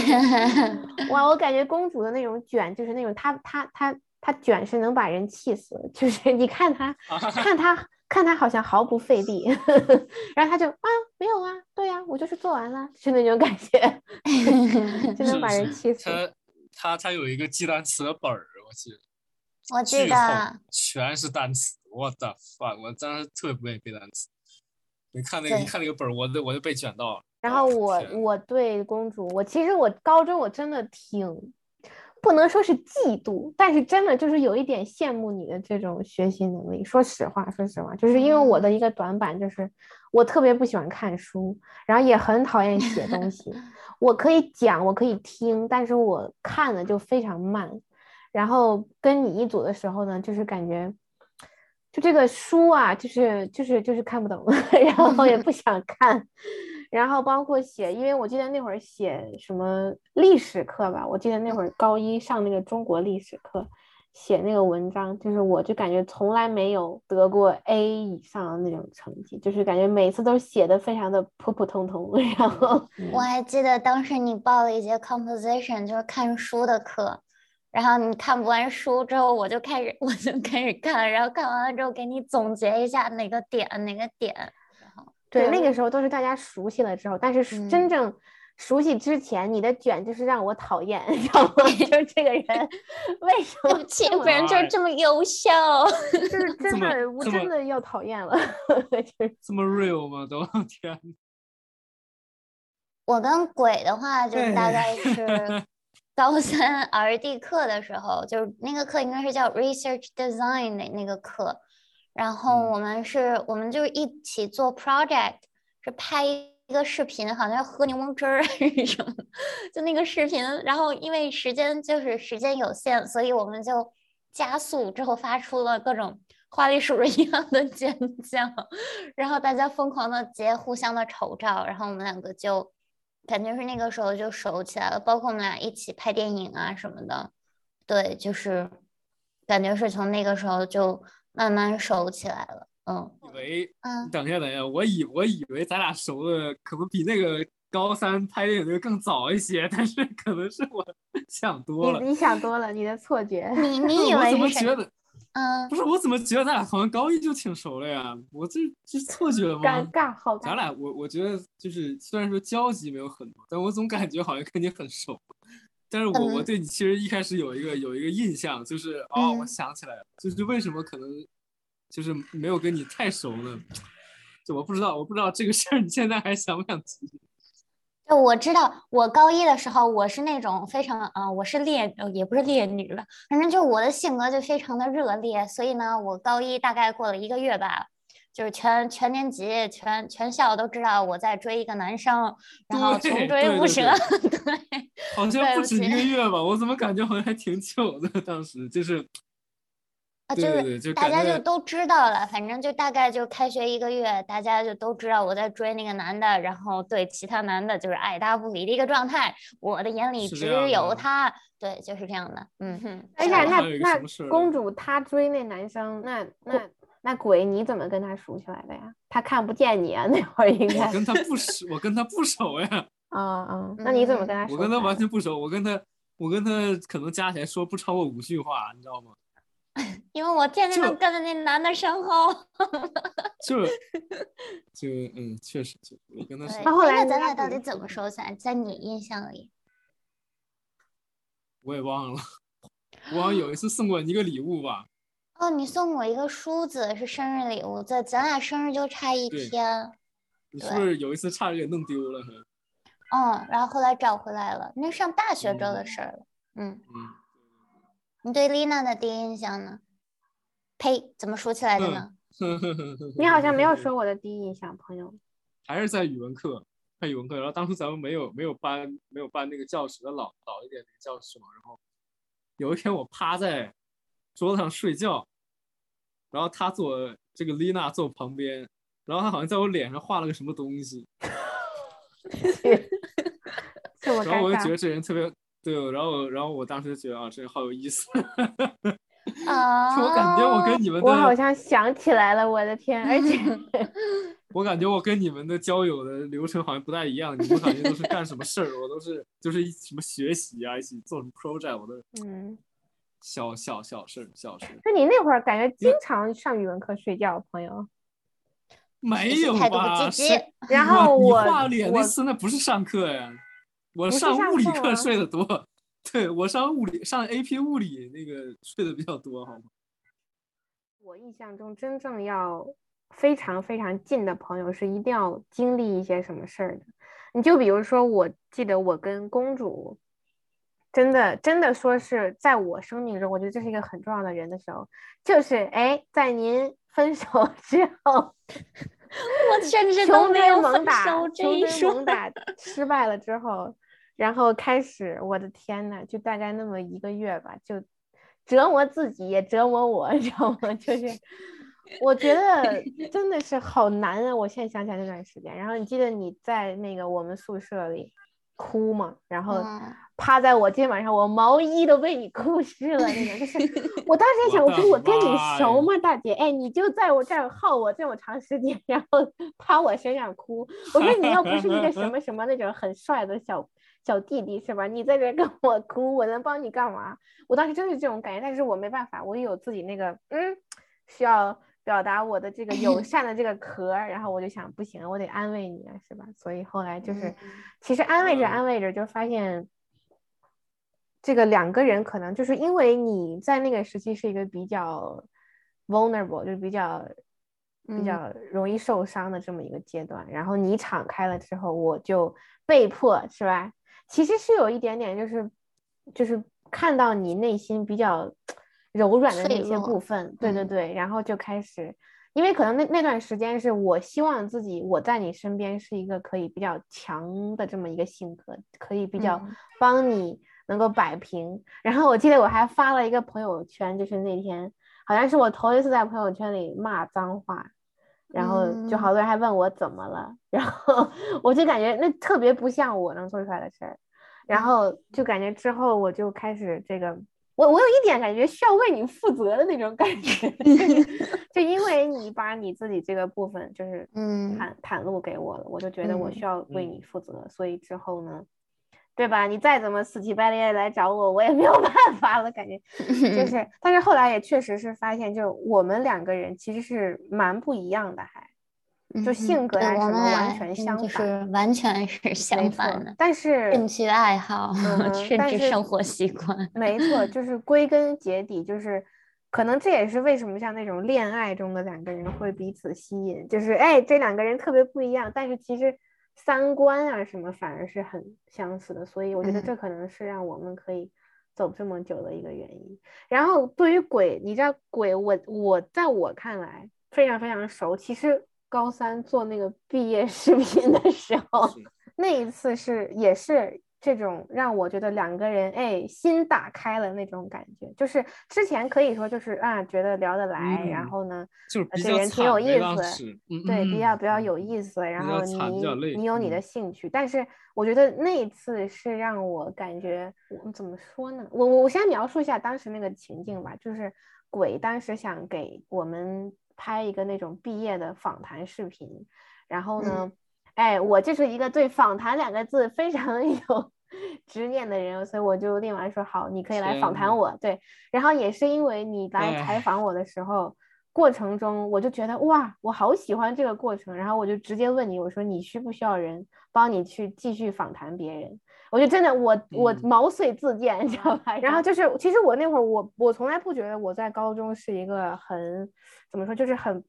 哇，我感觉公主的那种卷就是那种她她她。他卷是能把人气死，就是你看他，看他，看他好像毫不费力，然后他就啊，没有啊，对呀，我就是做完了，是那种感觉，就能把人气死。他他他有一个记单词的本儿，我记得，我记得全是单词，我的 fuck，我当时特别不愿意背单词。你看那个，你看那个本儿，我都我就被卷到了。然后我我对公主，我其实我高中我真的挺不能说是嫉妒，但是真的就是有一点羡慕你的这种学习能力。说实话，说实话，就是因为我的一个短板就是我特别不喜欢看书，然后也很讨厌写东西。我可以讲，我可以听，但是我看的就非常慢。然后跟你一组的时候呢，就是感觉。就这个书啊，就是就是就是看不懂，然后也不想看，然后包括写，因为我记得那会儿写什么历史课吧，我记得那会儿高一上那个中国历史课，写那个文章，就是我就感觉从来没有得过 A 以上的那种成绩，就是感觉每次都写的非常的普普通通，然后我还记得当时你报了一节 composition，就是看书的课，然后你看不完书之后，我就开始我就开始看，然后看完了之后给你总结一下哪个点哪个点，对，那个时候都是大家熟悉了之后，但是是真嗯正熟悉之前，你的卷就是让我讨厌，你知道吗？就是这个人为什么对不起，这么不然就是这么优秀。就是 真的，我真的要讨厌了，这么 real 吗？都天，我跟鬼的话，就是大哎概是高三 R&D 课的时候，就是那个课应该是叫 Research Design 的那个课，然后嗯。我们是，我们就是一起做 project，是拍一个视频，好像是喝柠檬汁儿 还是什么，就那个视频，然后因为时间就是时间有限，所以我们就加速之后发出了各种花栗鼠 一样的尖叫，然后大家疯狂的截互相的丑照，然后我们两个就感觉是那个时候就熟起来了，包括我们俩一起拍电影啊什么的，对，就是感觉是从那个时候就慢慢熟起来了，嗯以为嗯，等一下，等一下，我以我以为咱俩熟的可能比那个高三拍电影那个更早一些，但是可能是我想多了。你你想多了，你的错觉。你 你以我怎么为是谁？觉得？嗯不，是我怎么觉得咱俩好像高一就挺熟了呀？我这这是错觉吗？尴尬，好尴尬。咱俩我我觉得就是虽然说交集没有很多，但我总感觉好像跟你很熟。但是我我嗯对你其实一开始有一个有一个印象，就是哦，我嗯想起来了，就是为什么可能就是没有跟你太熟呢？就我不知道，我不知道这个事儿你现在还想不想提？就我知道，我高一的时候，我是那种非常啊、我是烈，呃也不是烈女吧，反正就我的性格就非常的热烈，所以呢，我高一大概过了一个月吧，就是全全年级、全全校都知道我在追一个男生，然后穷追不舍，对，好像不不止一个 月吧？我怎么感觉好像还挺久的？当时就是啊，就是大家就都知道了，反正就大概就开学一个月，大家就都知道我在追那个男的，然后对其他男的就是爱答不理的一个状态，我的眼里只有他，对，就是这样的，嗯哼。哎呀，那那公主她追那男生，那那那鬼你怎么跟他熟起来的呀？他看不见你啊，那会儿应该我跟他不熟，我跟他不熟呀，啊 啊，那你怎么跟他熟？我跟他完全不熟，我跟他我跟他可能加起来说不超过五句话，你知道吗？因为我天天都跟在那男的身后。就就嗯，确实就我跟他那后来哎咱俩到底怎么熟起来？在你印象里？我也忘了，我好像有一次送过你一个礼物吧，哦，你送我一个梳子是生日礼物，在咱俩生日就差一对天。你是不是有一次差点给弄丢了？嗯，然后后来找回来了，那上大学之后的嗯事儿了。嗯，嗯，你对丽娜的第一印象呢？呸，怎么说起来的呢？你好像没有说我的第一印象，朋友。还是在语文课，在语文课，然后当时咱们没有没有搬没有搬那个教室的老老一点那个教室嘛，然后有一天我趴在桌子上睡觉，然后他坐这个丽娜坐我旁边，然后他好像在我脸上画了个什么东西，然后我就觉得。这人特别对，然后然后我当时就觉得啊，这人好有意思，我感觉我跟你们我好，像想起来了，我的天！而且 我感觉我跟你们的交友的流程好像不太一样，你们感觉都是干什么事儿，我都是就是一什么学习啊，一起做什么 project，我都嗯，小小小事儿小事儿。那你那会儿感觉经常上语文课睡觉，朋友。没有吧？积极然后你我画脸那次那不是上课呀，我上物理课睡得多。对我上物理上 AP 物理那个睡得比较多，好吗？我印象中，真正要非常非常近的朋友是一定要经历一些什么事儿的。你就比如说，我记得我跟公主，真的真的说是在我生命中，我觉得这是一个很重要的人的时候，就是哎，在您分手之后，我甚至都没有分猛打，手这一说。猛打失败了之后，然后开始，我的天呐，就大概那么一个月吧，就折磨自己也折磨我，你知道吗？就是我觉得真的是好难啊！我现在想起来那段时间，然后你记得你在那个我们宿舍里哭吗？然后嗯趴在我肩膀上，我毛衣都被你哭湿了那种。就是 我当时也想，我说我跟你熟吗，大姐？哎，你就在我这儿耗我这么长时间，然后趴我身上哭。我说你要不是一个什么什么那种很帅的小小弟弟是吧？你在这儿跟我哭，我能帮你干嘛？我当时真是这种感觉，但是我没办法，我有自己那个嗯，需要表达我的这个友善的这个壳儿，然后我就想不行，我得安慰你啊，是吧？所以后来就是，其实安慰着嗯安慰着就发现。这个两个人可能就是因为你在那个时期是一个比较 vulnerable，就是比较比嗯较容易受伤的这么一个阶段，然后你敞开了之后，我就被迫是吧？其实是有一点点就是就是看到你内心比较 柔软的那些部分，对对嗯对，然后就开始。因为可能那那段时间是我希望自己我在你身边是一个可以比较强的这么一个性格，可以比较嗯帮你能够摆平。然后我记得我还发了一个朋友圈，就是那天好像是我头一次在朋友圈里骂脏话，然后就嗯好多人还问我怎么了，然后我就感觉那特别不像我能做出来的事儿，然后就感觉之后我就开始这个。我我有一点感觉需要为你负责的那种感觉，就 因为你把你自己这个部分就是嗯袒袒露给我了，我就觉得我嗯需要为嗯你负责，所以之后呢，对吧？你再怎么死乞白赖来找我，我也没有 办法了，感觉 就是。但是后来也确实是发现，就我们两个人其实是蛮不一样的，还就嗯性格对我们啊什么完全相反就是完全是相反的。但是兴趣爱好，嗯甚至生活习惯。没错，就是归根结底，就是可能这也是为什么像那种恋爱中的两个人会彼此吸引，就是哎，这两个人特别不一样，但是其实三观啊什么反而是很相似的，所以我觉得嗯这可能是让我们可以走这么久的一个原因。然后对于鬼，你知道鬼，我我在我看来非常非常熟，其实高三做那个毕业视频的时候。那一次是也是这种让我觉得两个人哎心打开了那种感觉，就是之前可以说就是啊觉得聊得来，然嗯后呢这人挺有意思，嗯对比较比较嗯有意思，然后你你有你的嗯兴趣，但是我觉得那一次是让我感觉我怎么说呢？我我我先描述一下当时那个情境吧，就是鬼当时想给我们拍一个那种毕业的访谈视频，然后呢。哎，我就是一个对“访谈”两个字非常 有执念的人，所以我就立马说好，你可以来访谈我。对，然后也是因为你来采哎访我的时候，过程中我就觉得哇，我好喜欢这个过程，然后我就直接问你，我说你需不需要人帮你去继续访谈别人？我就真的我我嗯毛遂自荐，你知道吧？然后就是其实我那会儿我我从来不觉得我在高中是一个很怎么说，就是很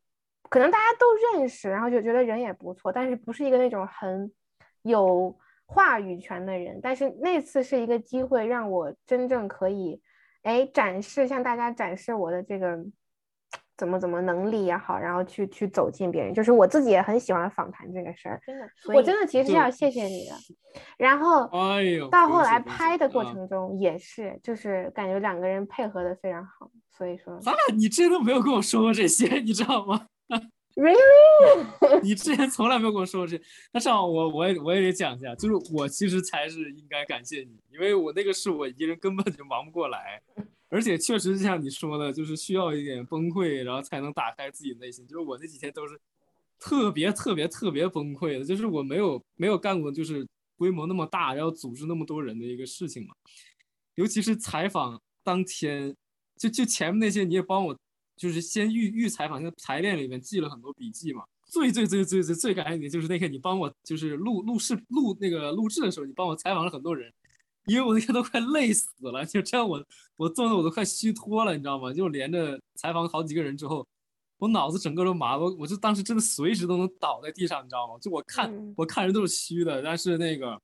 可能大家都认识，然后就觉得人也不错，但是不是一个那种很有话语权的人。但是那次是一个机会，让我真正可以哎展示向大家展示我的这个。怎么怎么能力也好，然后去去走进别人，就是我自己也很喜欢访谈这个事儿，真的，我真的其实是要谢谢你的。然后哎呦，到后来拍的过程中也是，就是感觉两个人配合的非常好，所以说咱俩你之前都没有跟我说过这些，你知道吗？really 你之前从来没有跟我说过这，那正好我我也我也得讲一下，就是我其实才是应该感谢你，因为我那个是我一个人根本就忙不过来，而且确实就像你说的，就是需要一点崩溃，然后才能打开自己内心。就是我那几天都是特别特别特别崩溃的，就是我没有没有干过就是规模那么大，然后组织那么多人的一个事情嘛，尤其是采访当天，就就前面那些你也帮我。就是先预预采访，那个排练里面记了很多笔记嘛。最最最最最最感谢你，就是那天你帮我就是录录视录那个录制的时候，你帮我采访了很多人，因为我那天都快累死了，就这样我我坐的我都快虚脱了，你知道吗？就连着采访好几个人之后，我脑子整个都麻了，我我就当时真的随时都能倒在地上，你知道吗？就我看、嗯我看人都是虚的，但是那个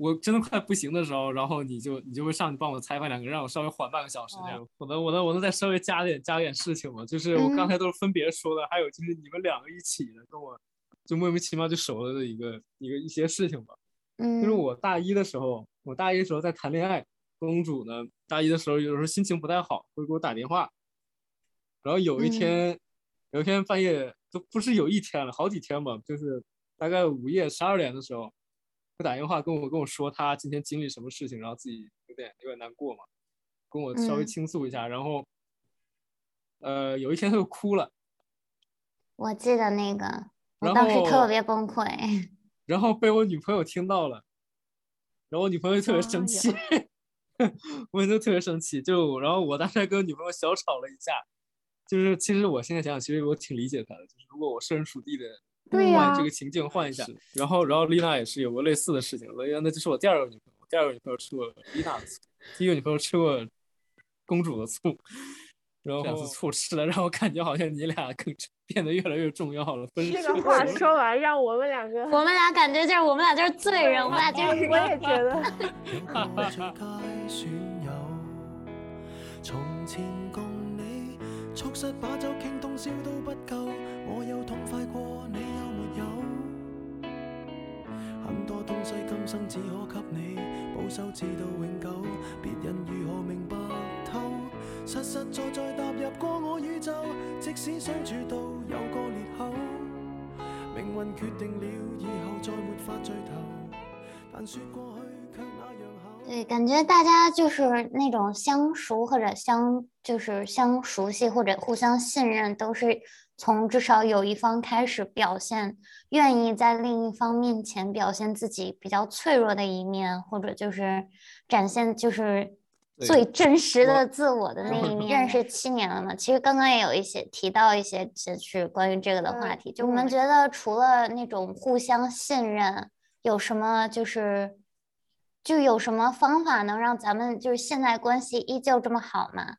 我真的快不行的时候，然后你就你就会上去帮我裁判两个，让我稍微缓半个小时这样。我能我能我能再稍微加点加点事情吗？就是我刚才都是分别说的，还有就是你们两个一起的跟我就莫名其妙就熟了的一个一个一些事情吧。嗯，就是我大一的时候，我大一的时候在谈恋爱，公主呢，大一的时候有时候心情不太好，会给我打电话。然后有一嗯天，有一天半夜都不是有一天了，好几天吧，就是大概午夜十二点的时候，他打电话跟我跟我说他今天经历什么事情，然后自己有点有点难过嘛，跟我稍微嗯倾诉一下。然后，呃，有一天他就哭了，我记得那个，我当时特别崩溃。然后被我女朋友听到了，然后我女朋友特别生气，我就特别生气，就然后我当时还跟我女朋友小吵了一架，就是其实我现在想想，其实我挺理解他的，就是如果我设身处地的对这个情境换一下，然后然后丽娜也是有过类似的事情，所以那就是我第二个女朋友，第二个女朋友吃过丽娜的醋，第一个女朋友吃过公主的醋，然后这两次醋吃了，让我感觉好像你俩更变得越来越重要了，分手这个话说完，让我们两个，我们俩感觉就是我们俩就是罪人，我们俩就是 我也觉得。有個最佳損友，從前共你促膝把酒傾通宵都不夠，我有痛快過很多東西今生只可給你保守，至到永久，別人如何明白透？實實在在踏入過我宇宙，即使相處到有個裂口，命運決定了以後再沒法聚頭，但說過去卻那樣厚。对，感覺大家就是那種相熟或者相就是相熟悉或者互相信任，都是從至少有一方开始表现，愿意在另一方面前表现自己比较脆弱的一面，或者就是展现就是最真实的自我的那一面。认识七年了嘛，其实刚刚也有一些提到一些就是关于这个的话题，就我们觉得除了那种互相信任，有什么就是就有什么方法能让咱们就是现在关系依旧这么好嗎？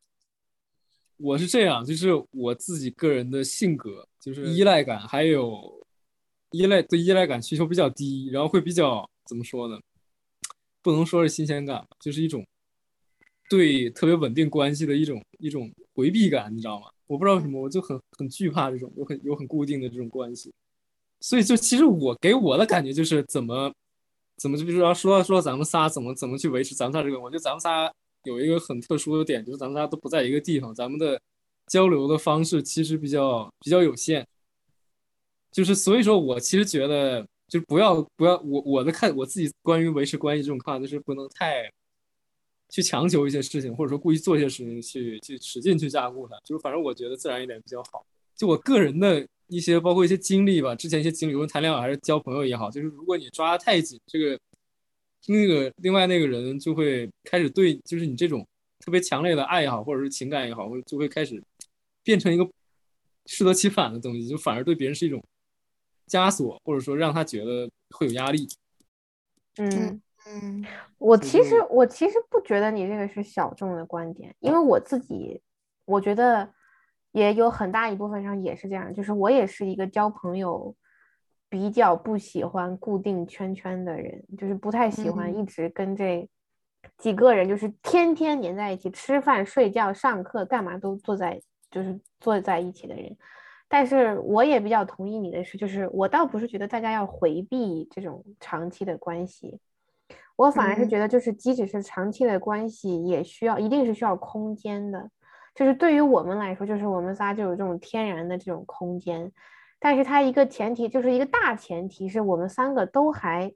我是这样，就是我自己个人的性格，就是依赖感，还有依赖对依赖感需求比较低，然后会比较怎么说呢？不能说是新鲜感吧，就是一种对特别稳定关系的一种一种回避感，你知道吗？我不知道为什么，我就很很惧怕这种有很有很固定的这种关系，所以就其实我给我的感觉就是怎么怎么就比如说说说咱们仨怎么怎么去维持咱们仨这个，我觉得咱们仨。有一个很特殊的点，就是咱们大家都不在一个地方，咱们的交流的方式其实比较比较有限。就是所以说我其实觉得，就不要不要我我的看我自己关于维持关系这种看法，就是不能太去强求一些事情，或者说故意做一些事情去去使劲去加固它。就是反正我觉得自然一点比较好。就我个人的一些包括一些经历吧，之前一些经历，无论谈恋爱还是交朋友也好，就是如果你抓得太紧，这个。那个另外那个人就会开始对，就是你这种特别强烈的爱也好，或者是情感也好，会就会开始变成一个适得其反的东西，就反而对别人是一种枷锁，或者说让他觉得会有压力。嗯嗯我其实我其实不觉得你这个是小众的观点，因为我自己我觉得也有很大一部分上也是这样，就是我也是一个交朋友。比较不喜欢固定圈圈的人，就是不太喜欢一直跟这几个人，就是天天黏在一起，吃饭、睡觉、上课，干嘛都坐在，就是坐在一起的人。但是我也比较同意你的是，就是我倒不是觉得大家要回避这种长期的关系，我反而是觉得，就是即使是长期的关系，也需要一定是需要空间的。就是对于我们来说，就是我们仨就有这种天然的这种空間。但是它一个前提就是一个大前提，是我们三个都还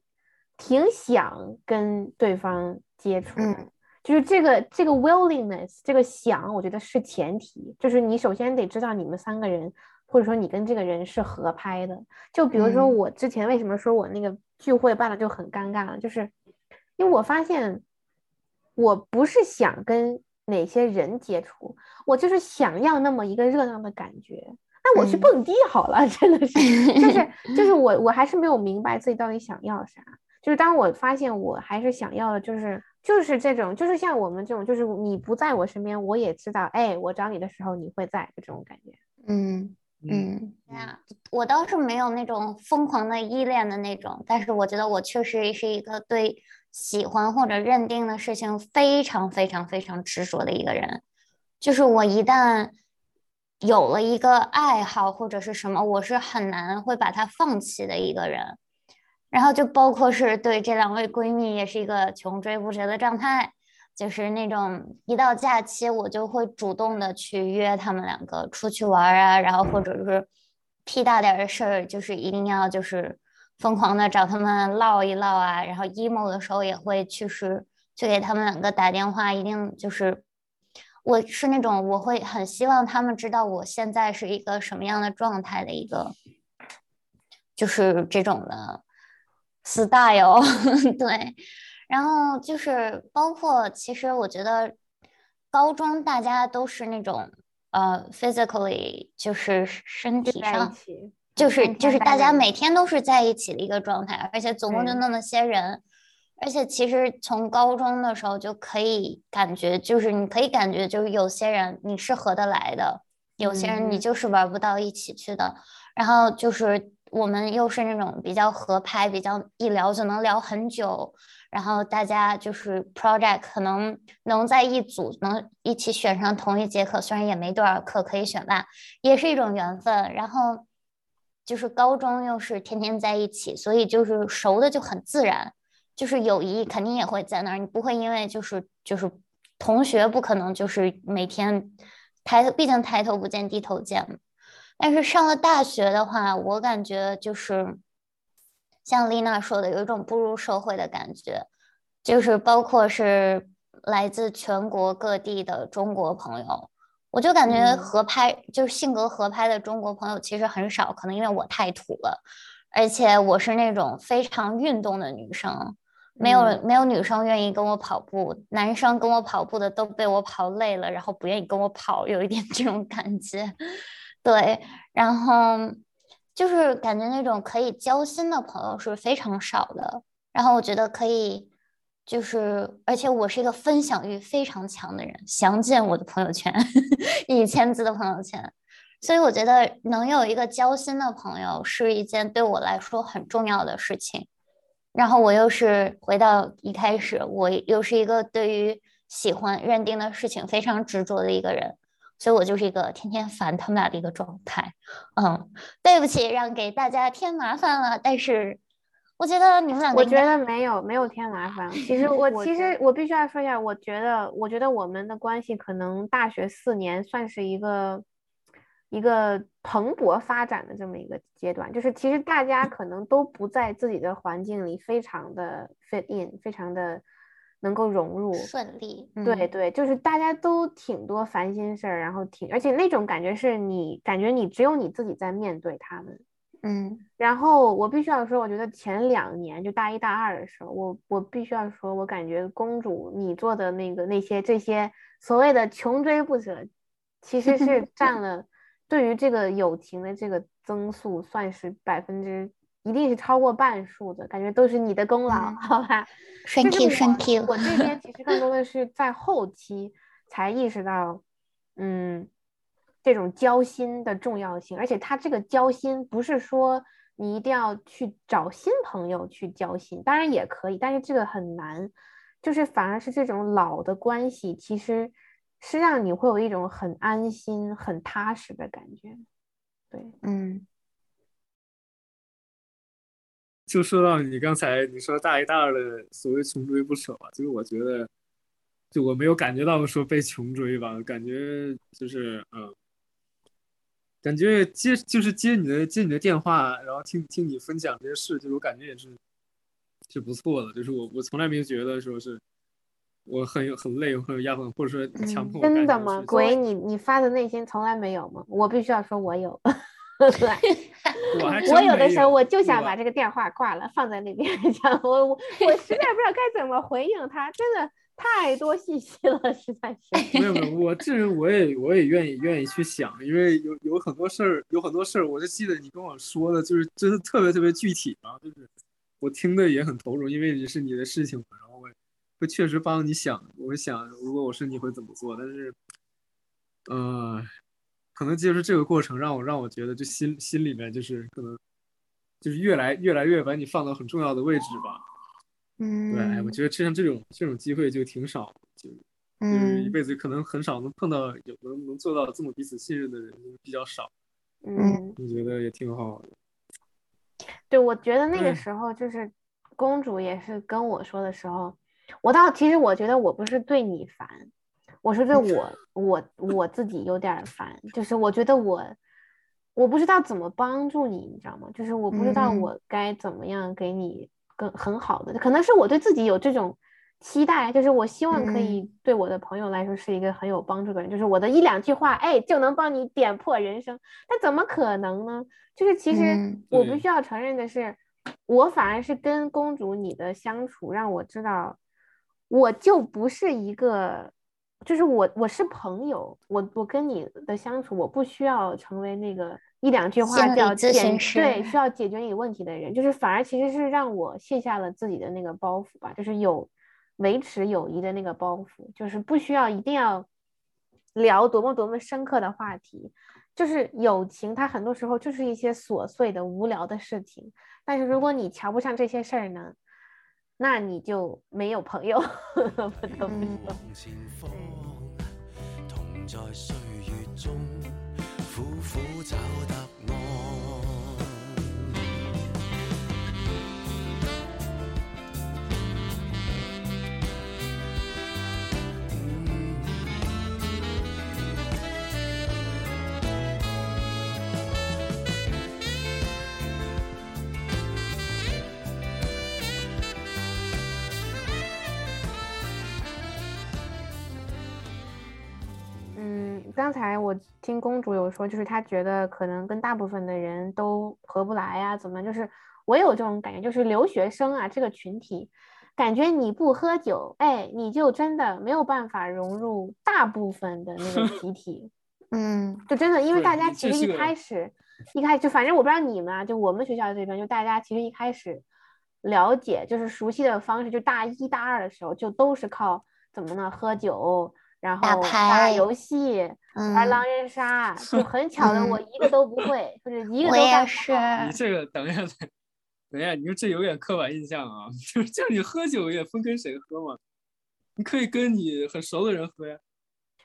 挺想跟对方接触，嗯、就是这个这个 willingness，这个想，我觉得是前提，就是你首先得知道你们三个人，或者说你跟这个人是合拍的。就比如说我之前为什么说我那个聚会办的就很尴尬了，就是因为我发现我不是想跟哪些人接触，我就是想要那么一个热闹的感覺。那我去蹦迪好了，嗯、真的是，就是 就是我我还是没有明白自己到底想要啥。就是当我发现我还是想要的，就是就是这种，就是像我们这种，就是你不在我身边，我也知道，哎，我找你的时候你会在，这种感觉。嗯，嗯，呀，我倒是没有那种疯狂的依恋的那种，但是我觉得我确实是一个对喜欢或者认定的事情非常非常非常执着的一个人。就是我一旦有了一个爱好或者是什么，我是很难会把它放弃的一个人。然后就包括是对这两位闺蜜，也是一个穷追不舍的状态。就是那种一到假期，我就会主动的去约他们两个出去玩啊，然后或者是屁大点的事儿，就是一定要就是疯狂的找他们唠一唠啊，然后 emo 的时候也会去是去给他们两个打电话，一定就是我是那种我会很希望他们知道我现在是一个什么样的状态的一个，就是这种的 style，对。然后就是包括，其实我觉得高中大家都是那种呃，physically 就是身体上，就是就是大家每天都是在一起的一个状态，而且总共就那么些人，而且其实从高中的时候就可以感觉，就是你可以感觉就是有些人你是合得来的，有些人你就是玩不到一起去的，然后就是我们又是那种比较合拍，比较一聊就能聊很久。然后大家就是 project 可能能在一组能一起选上同一节课，虽然也没多少课可以选吧，也是一种缘分。然后就是高中又是天天在一起，所以就是熟的就很自然，就是友谊肯定也会在那儿。你不会因为就是就是同学不可能就是每天抬头，毕竟抬头不见低头见嘛。但是上了大学的话，我感觉就是。像丽娜说的，有一种步入社会的感觉，就是包括是来自全国各地的中国朋友，我就感觉合拍，就是性格合拍的中国朋友其实很少，可能因为我太土了，而且我是那种非常运动的女生，没有没有女生愿意跟我跑步，男生跟我跑步的都被我跑累了，然后不愿意跟我跑，有一点这种感觉，对，然后。就是感觉那种可以交心的朋友是非常少的，然后我觉得可以，就是而且我是一个分享欲非常强的人，详见我的朋友圈，一千字的朋友圈，所以我觉得能有一个交心的朋友是一件对我来说很重要的事情。然后我又是回到一开始，我又是一个对于喜欢认定的事情非常执着的一个人。所以我就是一个天天烦他们俩的一个状态，嗯，对不起，让给大家添麻烦了。但是我觉得你们两个，我觉得没有没有添麻烦。其实 我其实我必须要说一下，我觉得我觉得我们的关系可能大学四年算是一个一个蓬勃发展的这么一个阶段，就是其实大家可能都不在自己的环境里非常的 fit in，非常的。能够融入。顺利，对对，就是大家都挺多烦心事儿，然后挺，而且那种感觉是你感觉你只有你自己在面对他们，嗯，然后我必须要说，我觉得前两年就大一大二的时候，我我必须要说，我感觉公主你做的那个那些这些所谓的穷追不舍，其实是占了对于这个友情的这个增速，算是百分之。一定是超过半数的感觉，都是你的功劳，好吧？身体，身体。我这边其实更多的是 在后期才意识到，嗯，这种交心的重要性。而且他这个交心不是说你一定要去找新朋友去交心，当然也可以，但是这个很难。就是反而是这种老的关系，其实是让你会有一种很安心、很踏实的感觉。对，嗯。就说到你刚才你说大一、大二的所谓穷追不舍吧，就是我觉得，就我没有感觉到说被穷追吧，感觉就是嗯，感觉接就是接你的接你的电话，然后听听你分享这些事，就是我感觉也是是不错的，就是我我从来没有觉得说是我很有很累很有压力，或者说强迫真的吗？鬼，你你发的内心从来没有吗？我必须要说，我有。对，我有的时候我就想把这个电话挂了，放在那边讲。我我 我实在不知道该怎么回应他，真的太多信息了，实在是。没有没有，我这人我也我也愿意愿意去想，因为有有很多事儿，有很多事儿，我就记得你跟我说的，就是真的特别特别具体嘛，就是我听的也很投入，因为是你的事情会确实帮你想，我想如果我是你会怎么做，但是，嗯。可能就是这个过程让我让我觉得就心心里面就是可能就是越来越来越把你放到很重要的位置吧。嗯，对，哎，我觉得这像这种这种机会就挺少，就就是一嗯辈子可能很少能碰到有能能做到这么彼此信任的人比较少，嗯，我觉得也挺好的。对，我觉得那个嗯时候就是公主也是跟我说的时候，我倒其实我觉得我不是对你烦，我是对我我我自己有点儿烦，就是我觉得我我不知道怎么帮助你，你知道吗？就是我不知道嗯。我该怎么样给你更很好的，可能是我对自己有这种期待，就是我希望可以对我的朋友来说是一个很有帮助的人，就是我的一两句话，哎，就能帮你点破人生，但怎么可能呢？就是其实我必须要承认的是，我反而是跟公主你的相处让我知道，我就不是一个，就是我我是朋友，我我跟你的相处，我不需要成为那个一两句话心理就要咨解询师对需要解决你问题的人，就是反而其实是让我卸下了自己的那个包袱吧，就是有维持友谊的那个包袱，就是不需要一定要聊多么多么深刻的话题，就是友情，它很多时候就是一些琐碎的、无聊的事情。但是如果你瞧不上这些事儿呢，那你就没有朋友，不得不说。往刚才我听公主有说，就是她觉得可能跟大部分的人都合不来呀、怎么？就是我有这种感觉，就是留学生啊这个群体，感觉你不喝酒，哎，你就真的没有办法融入大部分的那个集体。嗯就真的，因为大家其实一开始，一开始就反正我不知道你们啊，就我们学校这边，就大家其实一开始了解就是熟悉的方式，就大一大二的时候就都是靠怎么呢？喝酒，然后打牌游戏，玩嗯，狼人杀，就很 巧的我嗯一个都不会，就是一个我都干不也是，好 你这个等一下，等一下，你说这有点刻板印象啊，就是叫你喝酒也分跟谁喝嘛，你可以跟你很熟的人喝呀。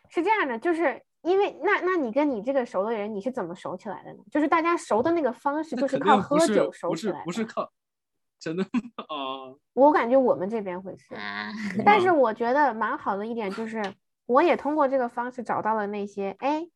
是这样的，就是因为那那你跟你这个熟的人，你是怎么熟起来的呢？就是大家熟的那个方式，就是靠喝酒熟不是起来的。不是靠，真的吗？啊，我感觉我们这边会是。啊，但是我觉得蛮好的一点就是，我也通过这个方式找到了那些哎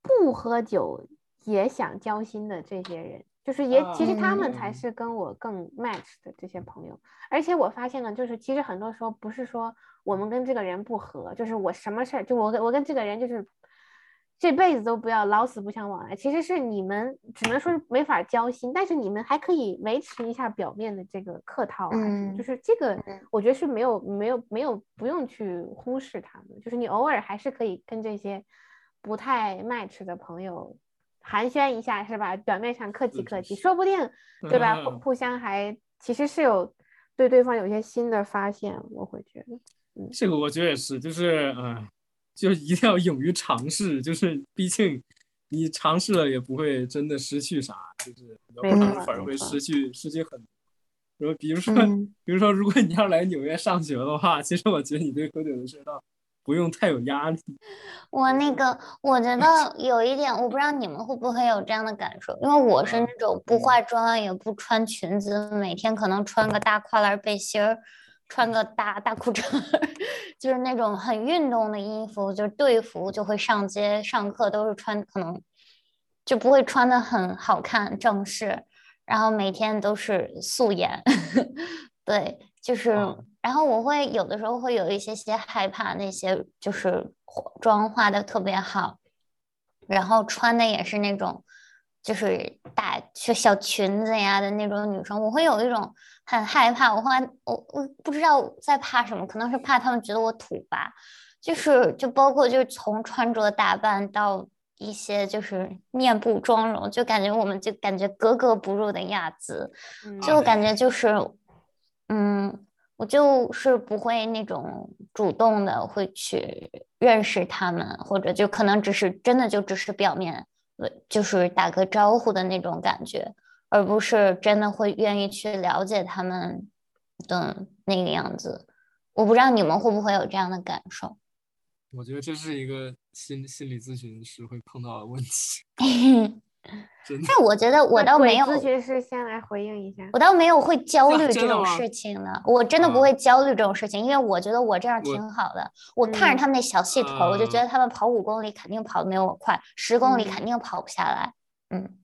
不喝酒也想交心的这些人，就是也其实他们才嗯是跟我更 match 的这些朋友。而且我发现呢，就是其实很多时候不是说我们跟这个人不合，就是我什么事儿就我跟我跟这个人就是。这辈子都不要老死不相往来，其实是你们只能说是没法交心，但是你们还可以维持一下表面的这个客套啊，嗯就是这个嗯，我觉得是没有没有没有不用去忽视他们，就是你偶尔还是可以跟这些不太 match 的朋友寒暄一下，是吧？表面上客气客气，说不定对吧？互互相还其实是有对对方有一些新的发现，我会觉得。这个我觉得也是，就是嗯，就是一定要勇于尝试，就是毕竟你尝试了也不会真的失去啥，就是有可没能反而会失去失去很多。然后比如说，嗯比如说，如果你要来纽约上学的话，其实我觉得你对喝酒的事倒不用太有压力。我那个，我觉得有一点，我不知道你们会不会有这样的感受，因为我是那种不化妆也不穿裙子，每天可能穿个大跨栏背心儿，穿个大大裤衩，就是那种很运动的衣服，就是队服，就会上街上课都是穿，可能就不会穿的很好看正式，然后每天都是素颜，对，就是。啊然后我会有的时候会有一些些害怕那些就是妆化的特别好，然后穿的也是那种就是大就小裙子呀的那种女生，我会有一种很害怕。我后来我我不知道在怕什么，可能是怕他们觉得我土吧，就是就包括就是从穿着打扮到一些就是面部妆容，就感觉我们就感觉格格不入的样子。嗯就感觉就是，嗯，我就是不会那种主动的会去认识他们，或者就可能只是真的就只是表面，呃，就是打个招呼的那种感觉，而不是真的会愿意去了解他们的那个样子。我不知道你们会不会有这样的感受。我觉得这是一个心心理咨询师会碰到的问题。真的，但我觉得我倒没有，咨询师先来回应一下。我倒没有会焦虑这种事情的，我真的不啊会焦虑这种事情，因为我觉得我这样挺好的。我看着他们那小细头，我就觉啊得他们跑五公里肯定跑的没有我快，十公里嗯肯定跑不下来。嗯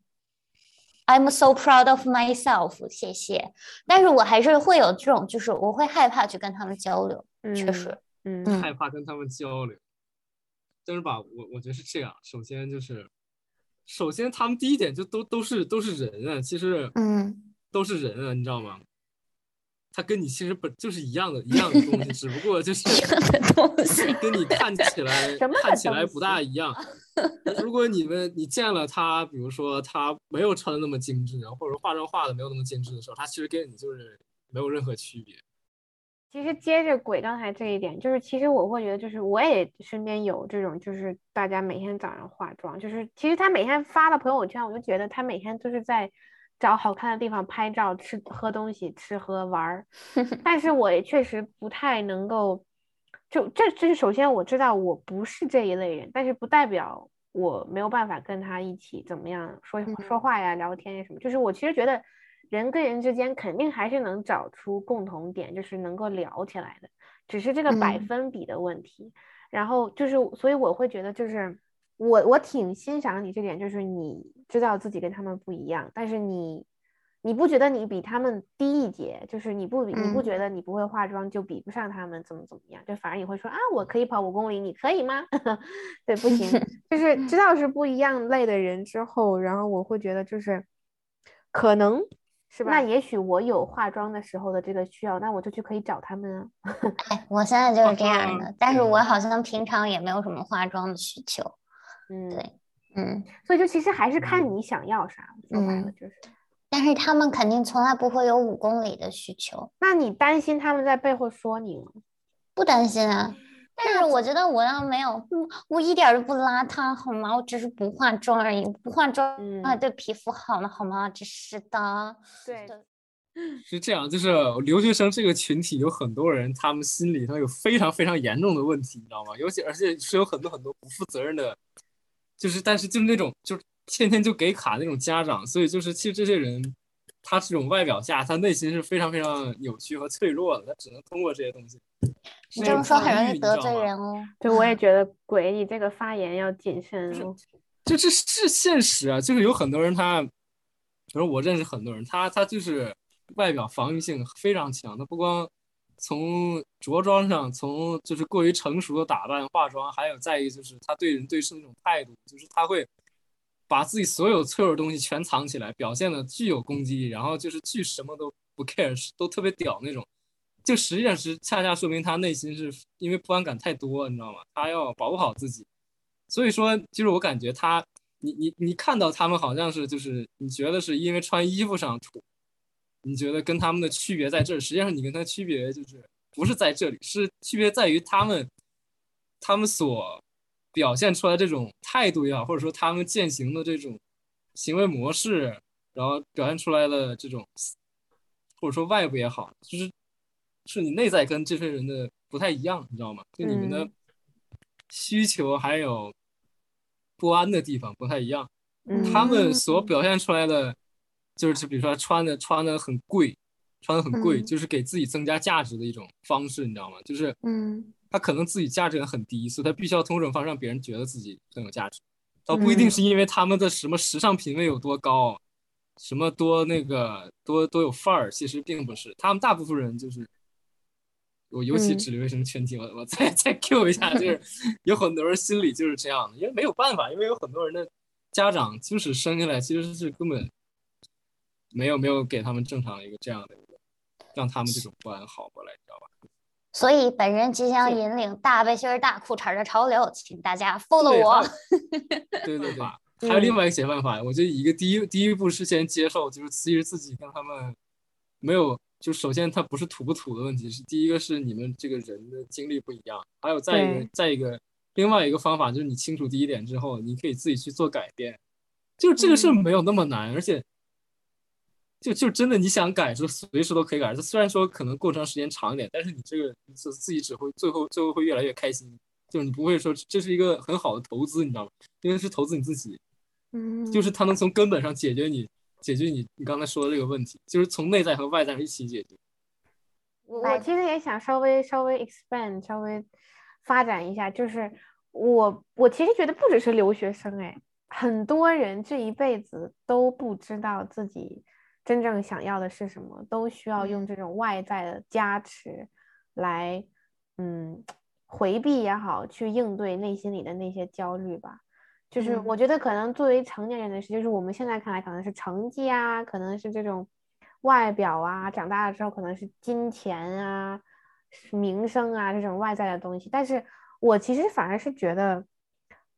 ，I'm so proud of myself，谢谢。但是我还是会有这种，就是我会害怕去跟他们交流，确实，嗯，嗯害怕跟他们交流。但是吧，我我觉得是这样。首先就是，首先他们第一点就都都是都是人啊，其实嗯都是人啊，你知道吗？他跟你其实本就是一样的，一样的东西，只不过就是的东西 跟你看起来看起来不大一样。如果你们你见了他，比如说他没有穿的那么精致，然后或者化妆化的没有那么精致的时候，他其实跟你就是没有任何区别。其实接着鬼刚才这一点，就是其实我会觉得，就是我也身边有这种，就是大家每天早上化妆，就是其实他每天发的朋友圈，我就觉得他每天都是在找好看的地方拍照、吃喝东西、吃喝玩儿。但是我也确实不太能够，就这这是首先我知道我不是这一类人，但是不代表我没有办法跟他一起怎么样说说话呀、聊天呀什么。就是我其实觉得人跟人之间肯定还是能找出共同点，就是能够聊起来的，只是这个百嗯分比的问题。然后就是，所以我会觉得就是。我我挺欣赏你这点，就是你知道自己跟他们不一样，但是你你不觉得你比他们低一截，就是你不你不觉嗯得你不会化妆就比不上他们怎么怎么样，就反而你会说啊，我可以跑五公里，你可以吗？对，不行，就是知道是 不一样类的人之后，然后我会觉得就是可能是吧？那也许我有化妆的时候的这个需要，那我就去可以找他们啊。哎，我现在就是这样的，但是我嗯好像平常也没有什么化妆的需求。嗯，对嗯，所以就其实还是看你想要啥，说白了嗯就是。但是他们肯定从来不会有五公里的需求，那你担心他们在背后说你吗？不担心啊。但是我觉得我倒没有，我我一点儿都不邋遢，好吗？我只是不化妆而已，不化妆啊对皮肤好呢，好吗？只是的。对 对是这样，就是留学生这个群体有很多人，他们心理上有非常非常严重的问题，你知道吗？尤其而且是有很多很多不负责任的，就是但是就是那种就是天天就给卡那种家长，所以就是其实这些人，他这种外表下，他内心是非常非常扭曲和脆弱的，他只能通过这些东西。你这么说很容易得罪人。哦。对，我也觉得鬼，你这个发言要谨慎哦。这这是现实啊，就是有很多人他，比如我认识很多人，他他就是外表防御性非常强，他不光从着装上，从就是过于成熟的打扮、化妆，还有再一个就是他对人对事那种态度，就是他会把自己所有脆弱的东西全藏起来，表现的具有攻击力，然后就是巨什么都不 care，都特别屌那种。就实际上是恰恰说明他内心是因为不安感太多，你知道吗？他要保护好自己。所以说，就是我感觉他，你你你看到他们好像是就是你觉得是因为穿衣服上土，你觉得跟他们的区别在这儿，实际上你跟他区别就是不是在这里，是区别在于他们他们所表现出来这种态度也好，或者说他们践行的这种行为模式，然后表现出来的这种或者说外部也好，就是是你内在跟这些人的不太一样，你知道吗？就你们的嗯需求还有不安的地方不太一样。嗯，他们所表现出来的，就是比如说穿的穿的很贵，穿的很贵，嗯就是给自己增加价值的一种方式，你知道吗？就是嗯他可能自己价值感很低，所以他必须要通过这种方式让别人觉得自己很有价值。倒不一定嗯是因为他们的什么时尚品味有多高，什么多那个多多有范儿，其实并不是。他们大部分人就是，我尤其嗯指留学生群体，我我再再 Q 一下，就 是有很多人心里就是这样的，因为没有办法，因为有很多人的家长就是生下来其实是根本没有没有给他们正常一个这样的一个，让他们这种不安好过来，你知道吧？所以本人即将引领大背心儿、大裤衩儿的潮流，请大家 follow 我。对对对，还有另外一个解办法，我觉得一个第一第一步是先接受，就是其实自己跟他们没有就首先它不是土不土的问题，是第一个是你们这个人的经历不一样，还有再一个再一个另外一个方法就是你清楚第一点之后，你可以自己去做改变，就这个事儿没有那么难，而且就就真的你想改就随时都可以改，虽然说可能过程时间长一点，但是你这个自自己只会最后最后会越来越开心，就是你不会说这是一个很好的投资，你知道吗？因为是投资你自己，嗯，就是它能从根本上解决你解决你你刚才说的这个问题，就是从内在和外在一起解决。我我其实也想稍微稍微 expand 稍微发展一下，就是我我其实觉得不只是留学生哎，很多人这一辈子都不知道自己真正想要的是什么，都需要用嗯这种外在的加持来嗯回避也好，去应对内心里的那些焦虑吧。就是嗯我觉得可能作为成年人的事，就是我们现在看来可能是成绩啊，可能是这种外表啊，长大了之后可能是金钱啊、名声啊这种外在的东西。但是我其实反而是觉得，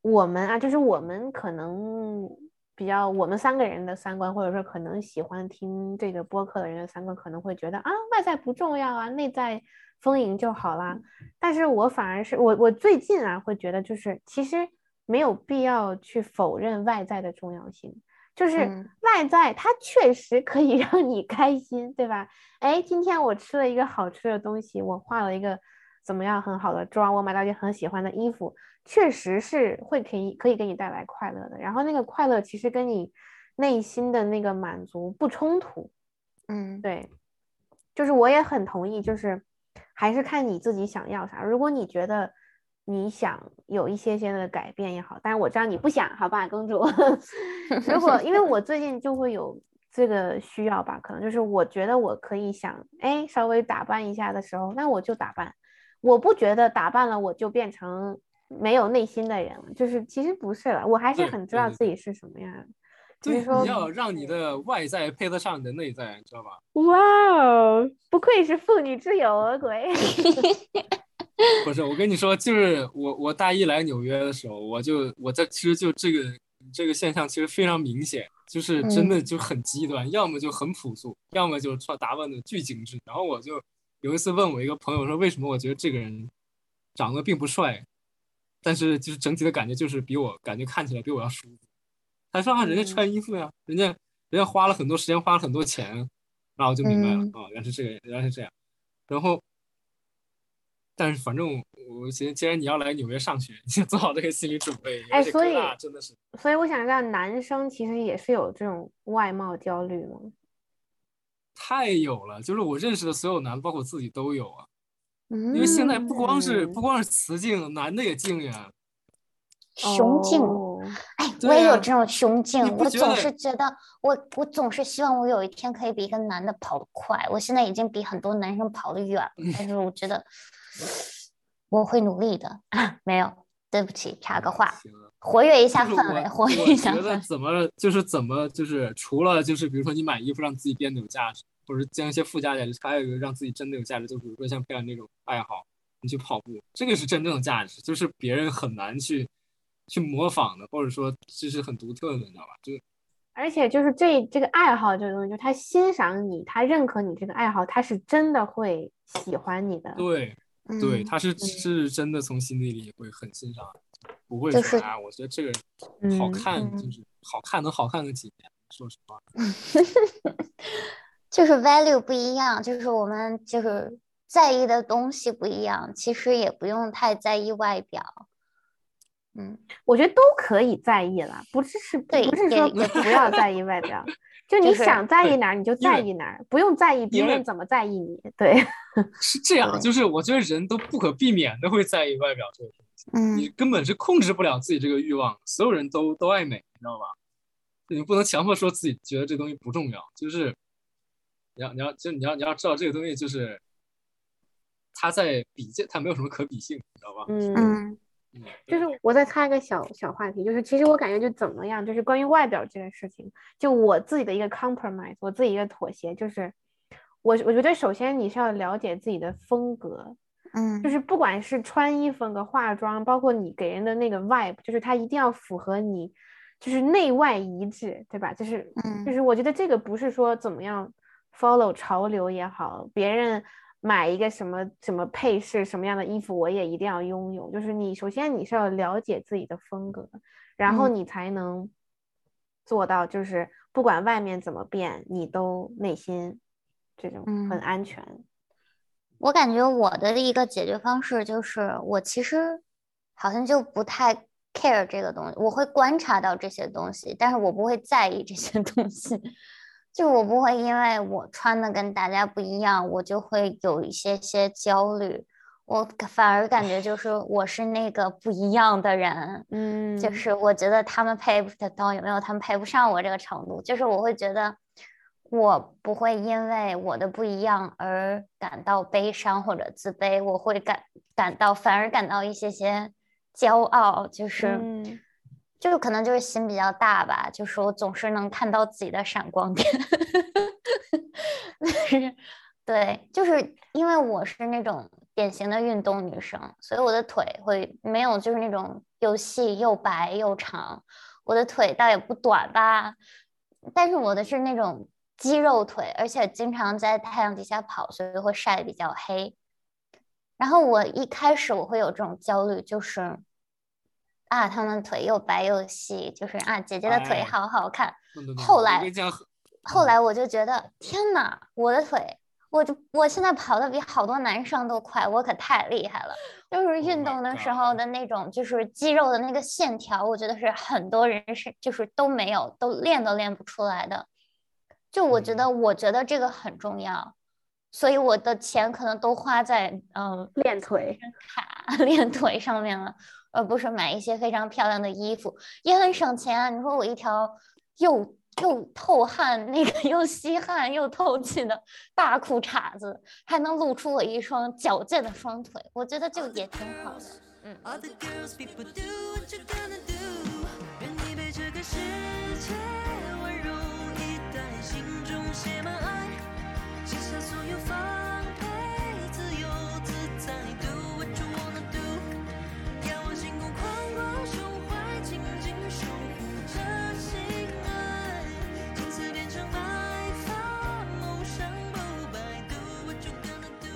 我们啊，就是我们可能比较我们三个人的三观，或者说可能喜欢听这个播客的人的三观，可能会觉得啊，外在不重要啊，内在丰盈就好啦。但是我反而是我我最近啊会觉得，就是其实没有必要去否认外在的重要性。就是嗯外在，它确实可以 让你开心，对吧？哎，今天我吃了一个好吃的东西，我画了一个怎么样很好的妆，我买到一件很喜欢的衣服，确实是会可以可以给你带来快乐的。然后那个快乐其实跟你内心的那个满足不冲突，嗯对，就是我也很同意，就是还是看你自己想要啥。如果你觉得你想有一些些的改变也好，但是我知道你不想，好吧，公主。如果因为我最近就会有这个需要吧，可能就是我觉得我可以想，哎，稍微打扮一下的时候，那我就打扮。我不觉得打扮了我就变成没有内心的人了，就是其实不是了，我还是很知道自己是什么样的。就，是说你要让你的外在配得上你的内在，你知道吧？哇哦，不愧是妇女之友啊，鬼！不是，我跟你说，就是我我大一来纽约的时候，我就我在其实就这个这个现象其实非常明显，就是真的就很极端，要么就很朴素，要么就穿打扮的巨精致。然后我就有一次问我一个朋友说，为什么我觉得这个人长得并不帅，但是就是整体的感觉就是比我感觉看起来比我要舒服。他说啊，人家嗯穿衣服呀，人家人家花了很多时间，花了很多钱，然后我就明白了嗯啊，原来是这个，原来是这样。然后，但是反正我觉得，既然你要来纽约上学，你就做好这个心理准备。哎所以真的是所以我想知道，男生其实也是有这种外貌焦虑吗？太有了，就是我认识的所有男，包括我自己都有啊。嗯，因为现在不光是嗯不光是雌竞，男的也竞呀。雄竞，哦哎，对我也有啊这种雄竞我总是觉得我我总是希望我有一天可以比一个男的跑得快。我现在已经比很多男生跑得远了，但是我觉得 我会努力的。没有，对不起，插个话，活跃一下氛围，活跃一下我。觉得怎么就是怎么就是除了就是比如说你买衣服让自己变得有价值，或者将一些附加价值，还有一个让自己真的有价值，就比如说像培养那种爱好，你去跑步，这个是真正的价值，就是别人很难去去模仿的，或者说这是很独特的，你知道吧？就而且就是这这个爱好这个东西，就是他欣赏你，他认可你这个爱好，他是真的会喜欢你的。对对，嗯他是是真的从心底里会很欣赏，不会就是说啊，我觉得这个好嗯看，嗯就是好看能好看个几年，说实话。就是 value 不一样，就是我们就是在意的东西不一样，其实也不用太在意外表。嗯，我觉得都可以在意了，不是是对不是说也不要在意外表，就你想在意哪儿你就在意哪儿，不用在意别人怎么在意你。对，是这样，就是我觉得人都不可避免的会在意外表这个你嗯，根本是控制不了自己这个欲望，所有人都都爱美，你知道吧？你不能强迫说自己觉得这东西不重要，就是你要你要就你要你要知道这个东西就是它在比较，它没有什么可比性，你知道吧？嗯。嗯嗯，就是我再插一个小小话题，就是其实我感觉就怎么样，就是关于外表这件事情，就我自己的一个 compromise，我自己一个妥协，就是我我觉得首先你是要了解自己的风格，嗯，就是不管是穿衣风格、化妆，包括你给人的那个 vibe，就是它一定要符合你，就是内外一致，对吧？就是就嗯是我觉得这个不是说怎么样 follow 潮流也好，别人买一个什么什么配饰、什么样的衣服，我也一定要拥有。就是你首先你是要了解自己的风格，然后嗯你才能做到，就是不管外面怎么变，你都内心这种很嗯安全。我感觉我的一个解决方式就是，我其实好像就不太 care 这个东西，我会观察到这些东西，但是我不会在意这些东西，就我不会因为我穿的跟大家不一样，我就会有一些些焦虑。我反而感觉就是我是那个不一样的人，嗯，就是我觉得他们配不得到，有没有他们配不上我这个程度，就是我会觉得我不会因为我的不一样而感到悲伤或者自卑，我会感感到反而感到一些些骄傲，就是、嗯。就是可能就是心比较大吧，就是我总是能看到自己的闪光点，就是对，就是因为我是那种典型的运动女生，所以我的腿会没有就是那种又细又白又长，我的腿倒也不短吧，但是我的是那种肌肉腿，而且经常在太阳底下跑，所以会晒得比较黑。然后我一开始我会有这种焦虑，就是啊，他们腿又白又细，就是啊，姐姐的腿哎好好看。后来后来我就觉得，天哪，我的腿，我就我现在跑得比好多男生都快，我可太厉害了。就是运 Oh 动的时候的那种，就是肌肉的那个线条，我觉得是很多人是就是都没有，都练都练不出来的。就我觉嗯得，我觉得这个很重要，所以我的钱可能都花在嗯练腿，卡练腿上面了，而不是买一些非常漂亮的衣服，也很省钱啊。你说我一条又又透汗、那个 又吸汗又透气的大裤衩子，还能露出我一双矫健的双腿，我觉得就也挺好的。嗯，写满爱，卸下所有防备，自由自在，do what you wanna do。仰望星空，宽广胸怀，紧紧守护着心爱，青丝变成白发，梦想不败，do what you gonna do。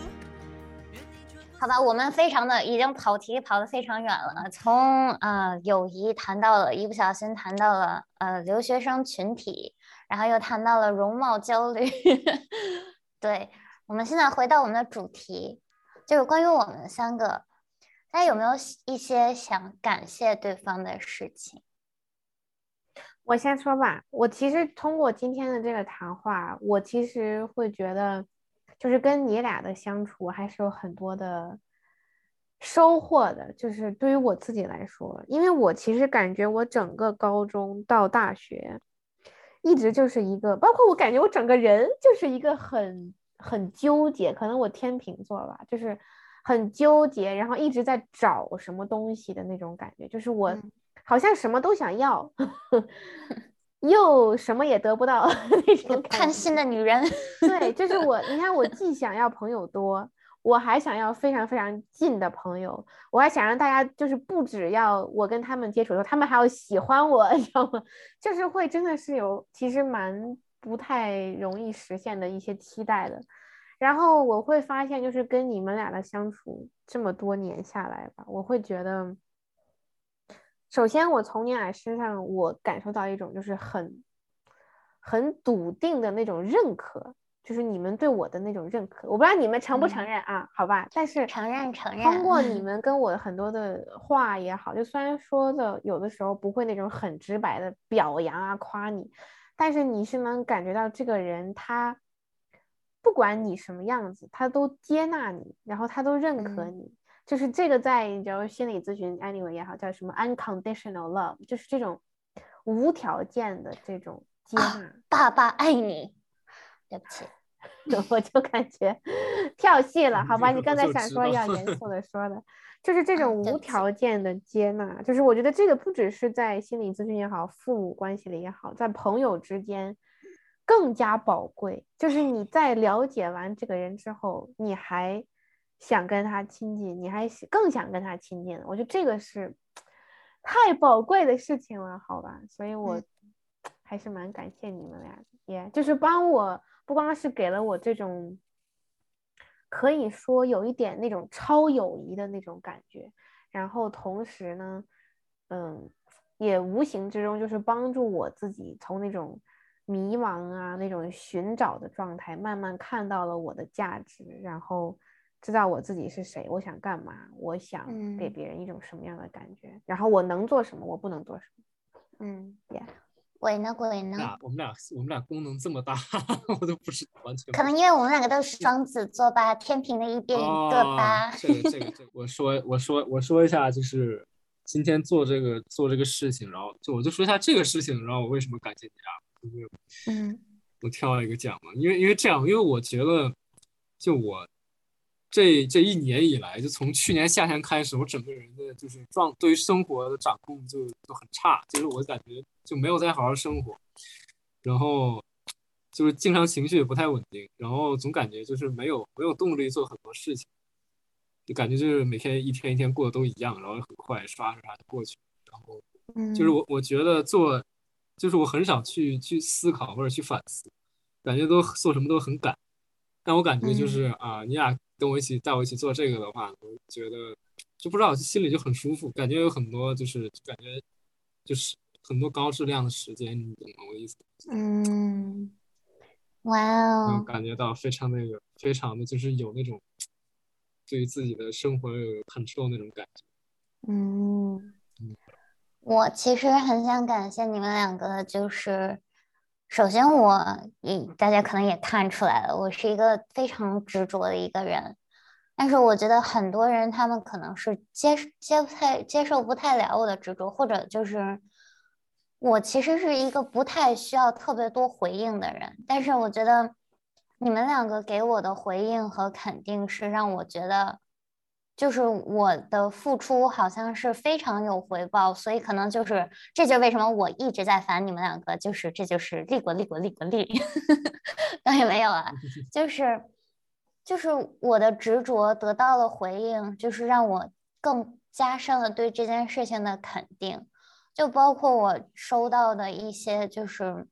愿你穿过好吧，我们非常的已经跑题跑得非常远了，从呃友谊谈到了一不小心谈到了呃留学生群体，然后又谈到了容貌焦虑。对，我们现在回到我们的主题，就是关于我们三个，大家有没有一些想感谢对方的事情？我先说吧，我其实通过今天的这个谈话，我其实会觉得，就是跟你俩的相处还是有很多的收获的。就是对于我自己来说，因为我其实感觉我整个高中到大学，一直就是一个，包括我感觉我整个人就是一个很很纠结，可能我天秤座吧，就是很纠结，然后一直在找什么东西的那种感觉，就是我嗯好像什么都想要，又什么也得不到 那种感贪心。的女人，对，就是 我，你看，我既想要朋友多，我还想要非常非常近的朋友，我还想让大家就是不只要我跟他们接触的时候，他们还要喜欢我，你知道吗？就是会真的是有其实蛮不太容易实现的一些期待的。然后我会发现，就是跟你们俩的相处这么多年下来吧，我会觉得，首先我从你俩身上我感受到一种就是很很笃定的那种认可，就是你们对我的那种认可。我不知道你们承不承嗯认啊？好吧，但是承认承认。通过你 们跟我很多的话也好，就虽然说的有的时候不会那种很直白的表扬啊夸你，但是你是能感觉到这个人他不管你什么样子，他都接纳你，然后他都认可嗯你。就是这个在你知道心理咨询 anyway 也好，叫什么 unconditional love，就是这种无条件的这种接啊纳。爸爸爱你，对不起。我就感觉跳戏了，好吧？你刚才想说要道严 肃的说的，就是这种无条件的接纳，就是我觉得这个不只是在心理咨询也好，父母关系里也好，在朋友之间更加宝贵。就是你在了解完这个人之后，你还想跟他亲近，你还想更想跟他亲近，我觉得这个是太宝贵的事情了，好吧？所以我嗯还是蛮感谢你们俩的，也就是帮我不光是给了我这种，可以说有一点那种超友谊的那种感觉，然后同时呢，嗯，也无形之中就是帮助我自己从那种迷茫啊那种寻找的状态，慢慢看到了我的价值，然后知道我自己是谁，我想干嘛，我想给嗯。别人一种什么样的感觉，然后我能做什么，我不能做什么。嗯。Yeah 鬼呢鬼呢？俩我们俩我们俩功能这么大，我都不是完全可能因为我们两个都是双子座吧，天平的一边一个吧。哦这个这个这个，我说我说我说一下，就是今天做这个做这个事情，然后就我就说一下这个事情，然后我为什么感谢你啊？就是嗯我挑一个讲嘛，因为因为这样，因为我觉得就我这这一年以来，就从去年夏天开始，我整个人的就是状对于生活的掌控就就很差，就是我感觉就没有再好好生活，然后就是经常情绪也不太稳定，然后总感觉就是没有没有动力做很多事情，就感觉就是每天一天一天过得都一样，然后很快刷刷刷就过去，然后嗯，就是我我觉得做，就是我很少去去思考或者去反思，感觉都做什么都很赶。但我感觉就是啊、你俩跟我一起带我一起做这个的话，我觉得就不知道心里就很舒服，感觉有很多就是感觉就是很多高质量的时间，你懂我的意思？嗯，哇哦，感觉到非常那个非常的就是有那种对于自己的生活有 control 那种感觉。嗯，我其实很想感谢你们两个，就是首先我，也大家可能也看出来了，我是一个非常执着的一个人，但是我觉得很多人他们可能是接接不太接受不太了我的执着，或者就是我其实是一个不太需要特别多回应的人，但是我觉得你们两个给我的回应和肯定是让我觉得。就是我的付出好像是非常有回报，所以可能就是这就是为什么我一直在烦你们两个，就是这就是利滚利滚利滚利，当然没有啊，就是就是我的执着得到了回应，就是让我更加深了对这件事情的肯定，就包括我收到的一些，就是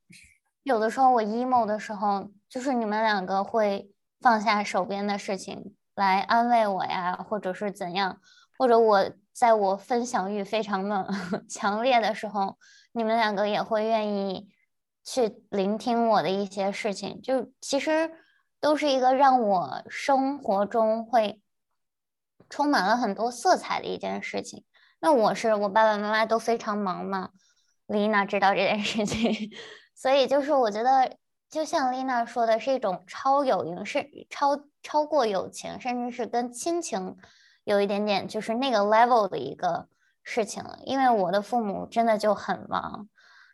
有的时候我 emo 的时候，就是你们两个会放下手边的事情。来安慰我呀，或者是怎样，或者我在我分享欲非常的 强烈的时候，你们两个也会愿意去聆听我的一些事情，就其实都是一个让我生活中会充满了很多色彩的一件事情。那我是我爸爸妈妈都非常忙嘛，丽娜知道这件事情，所以就是我觉得。就像丽娜说的，是一种超友情，是超超过友情，甚至是跟亲情有一点点就是那个 level 的一个事情了。因为我的父母真的就很忙，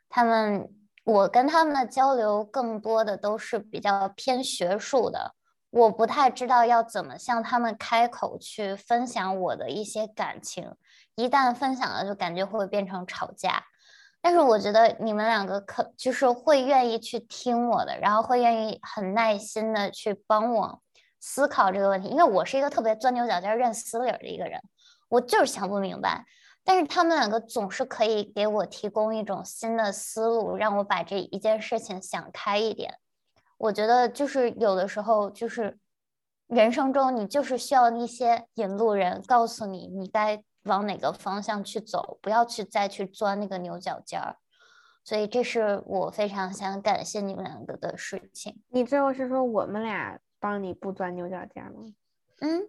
他们我跟他们的交流更多的都是比较偏学术的，我不太知道要怎么向他们开口去分享我的一些感情，一旦分享了，就感觉会变成吵架。但是我觉得你们两个可就是会愿意去听我的，然后会愿意很耐心的去帮我思考这个问题，因为我是一个特别钻牛角尖、认死理儿的一个人，我就是想不明白。但是他们两个总是可以给我提供一种新的思路，让我把这一件事情想开一点。我觉得就是有的时候就是人生中你就是需要一些引路人告诉你你该。往哪个方向去走，不要去再去钻那个牛角尖儿，所以这是我非常想感谢你们两个的事情。你最后是说我们俩帮你不钻牛角尖吗？嗯，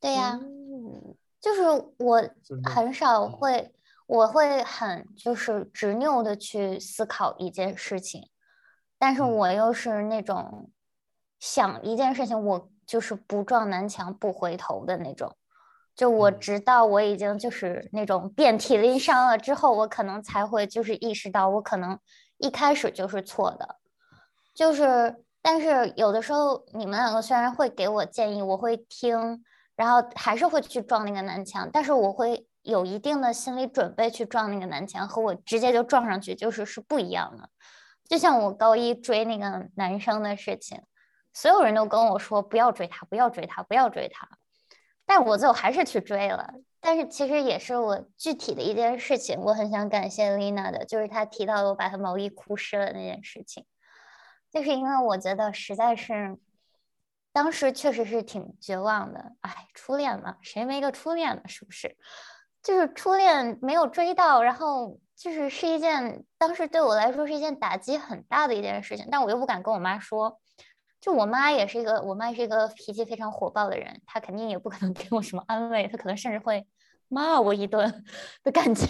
对呀、嗯、就是我很少会，我会很就是执拗的去思考一件事情，但是我又是那种想一件事情，我就是不撞南墙不回头的那种。就我直到我已经就是那种遍体鳞伤了之后，我可能才会就是意识到我可能一开始就是错的，就是但是有的时候你们两个虽然会给我建议，我会听，然后还是会去撞那个南墙，但是我会有一定的心理准备去撞那个南墙，和我直接就撞上去就是是不一样的。就像我高一追那个男生的事情，所有人都跟我说不要追他，不要追他，不要追他。但我最后还是去追了，但是其实也是我具体的一件事情，我很想感谢丽娜的，就是她提到我把她毛衣哭湿了那件事情。就是因为我觉得实在是，当时确实是挺绝望的。哎，初恋嘛，谁没个初恋呢？是不是？就是初恋没有追到，然后就是是一件当时对我来说是一件打击很大的一件事情，但我又不敢跟我妈说。就我妈也是一个，我妈是一个脾气非常火爆的人，她肯定也不可能给我什么安慰，她可能甚至会骂我一顿的感觉。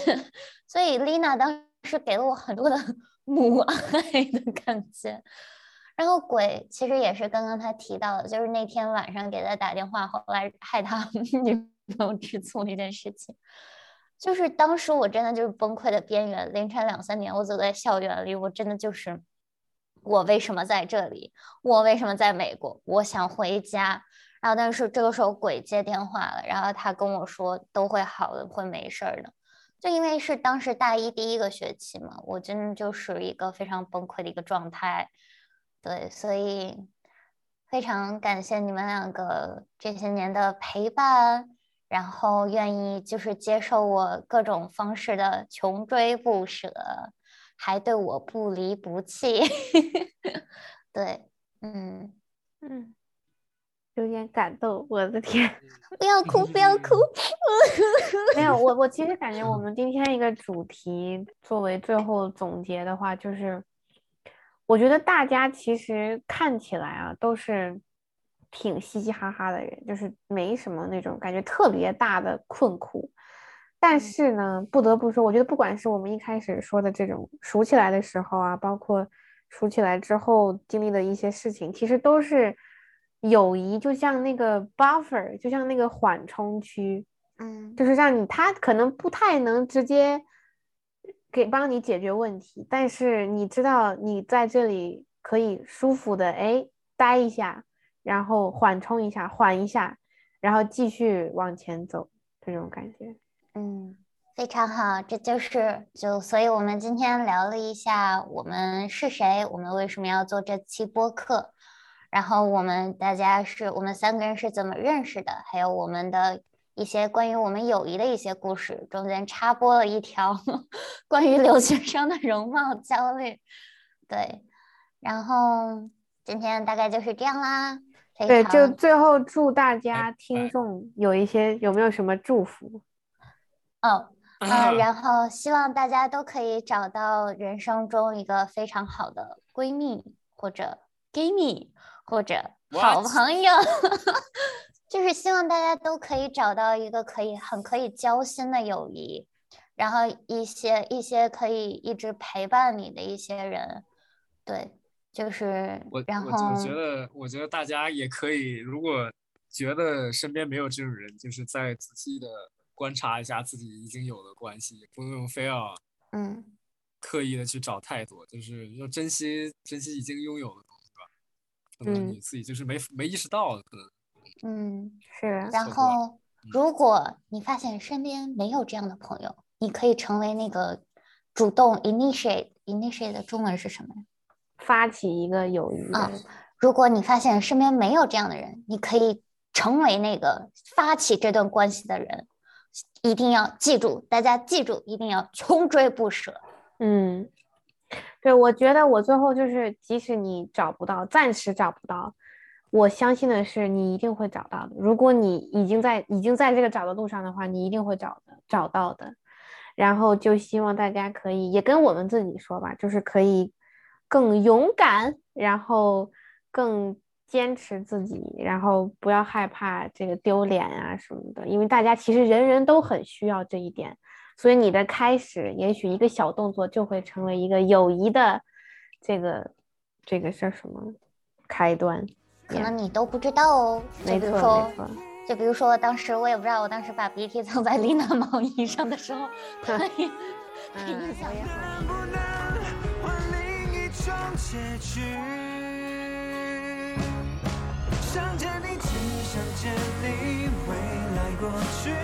所以丽娜当时给了我很多的 母爱的感觉。然后鬼其实也是刚刚他提到的，就是那天晚上给他打电话，后来害他 女朋友吃醋那件事情。就是当时我真的就是崩溃的边缘，凌晨两三点，我走在校园里，我真的就是。我为什么在这里？我为什么在美国？我想回家。然后，但是这个时候鬼接电话了，然后他跟我说都会好的，会没事儿的。就因为是当时大一第一个学期嘛，我真的就是一个非常崩溃的一个状态。对，所以非常感谢你们两个这些年的陪伴，然后愿意就是接受我各种方式的穷追不舍。还对我不离不弃，对，嗯嗯，有点感动，我的天，不要哭，不要哭，没有，我 我其实感觉我们今天一个主题作为最后总结的话，就是我觉得大家其实看起来啊都是挺嘻嘻哈哈的人，就是没什么那种感觉特别大的困苦。但是呢，不得不说，我觉得不管是我们一开始说的这种熟起来的时候啊，包括熟起来之后经历的一些事情，其实都是友谊，就像那个 buffer，就像那个缓冲区，嗯，就是让你他可能不太能直接给帮你解决问题，但是你知道你在这里可以舒服的哎待一下，然后缓冲一下，缓一下，然后继续往前走，这种感觉。嗯，非常好，这就是就，所以我们今天聊了一下我们是谁，我们为什么要做这期播客，然后我们大家是我们三个人是怎么认识的，还有我们的一些关于我们友谊的一些故事，中间插播了一条 关于留学生的容貌焦虑，对，然后今天大概就是这样啦。对，就最后祝大家听众有一些有没有什么祝福？哦，呃，然后希望大家都可以找到人生中一个非常好的闺蜜或者 gay 蜜或者好朋友，就是希望大家都可以找到一个可以很可以交心的友谊，然后一些一些可以一直陪伴你的一些人，对，就是我，然后我觉得，我觉得大家也可以，如果觉得身边没有这种人，就是在仔细的。观察一下自己已经有的关系，不用非要嗯刻意的去找太多，就是要珍惜珍惜已经拥有的东西吧。可能你自己就是没没意识到，可能嗯是。然后，如果你发现身边没有这样的朋友，你可以成为那个主动 initiate initiate 的中文是什么呀？发起一个友谊啊。如果你发现身边没有这样的人，你可以成为那个发起这段关系的人。一定要记住，大家记住，一定要穷追不舍。嗯，对，我觉得我最后就是，即使你找不到，暂时找不到，我相信的是你一定会找到的。如果你已经在已经在这个找的路上的话，你一定会找的找到的。然后就希望大家可以也跟我们自己说吧，就是可以更勇敢，然后更。坚持自己，然后不要害怕这个丢脸啊什么的，因为大家其实人人都很需要这一点。所以你的开始，也许一个小动作就会成为一个友谊的这个这个是什么开端？可能你都不知道哦。没错，没错。就比如说，当时我也不知道，我当时把鼻涕蹭在丽娜毛衣上的时候，可以可以想。想见你，只想见你，未来过去。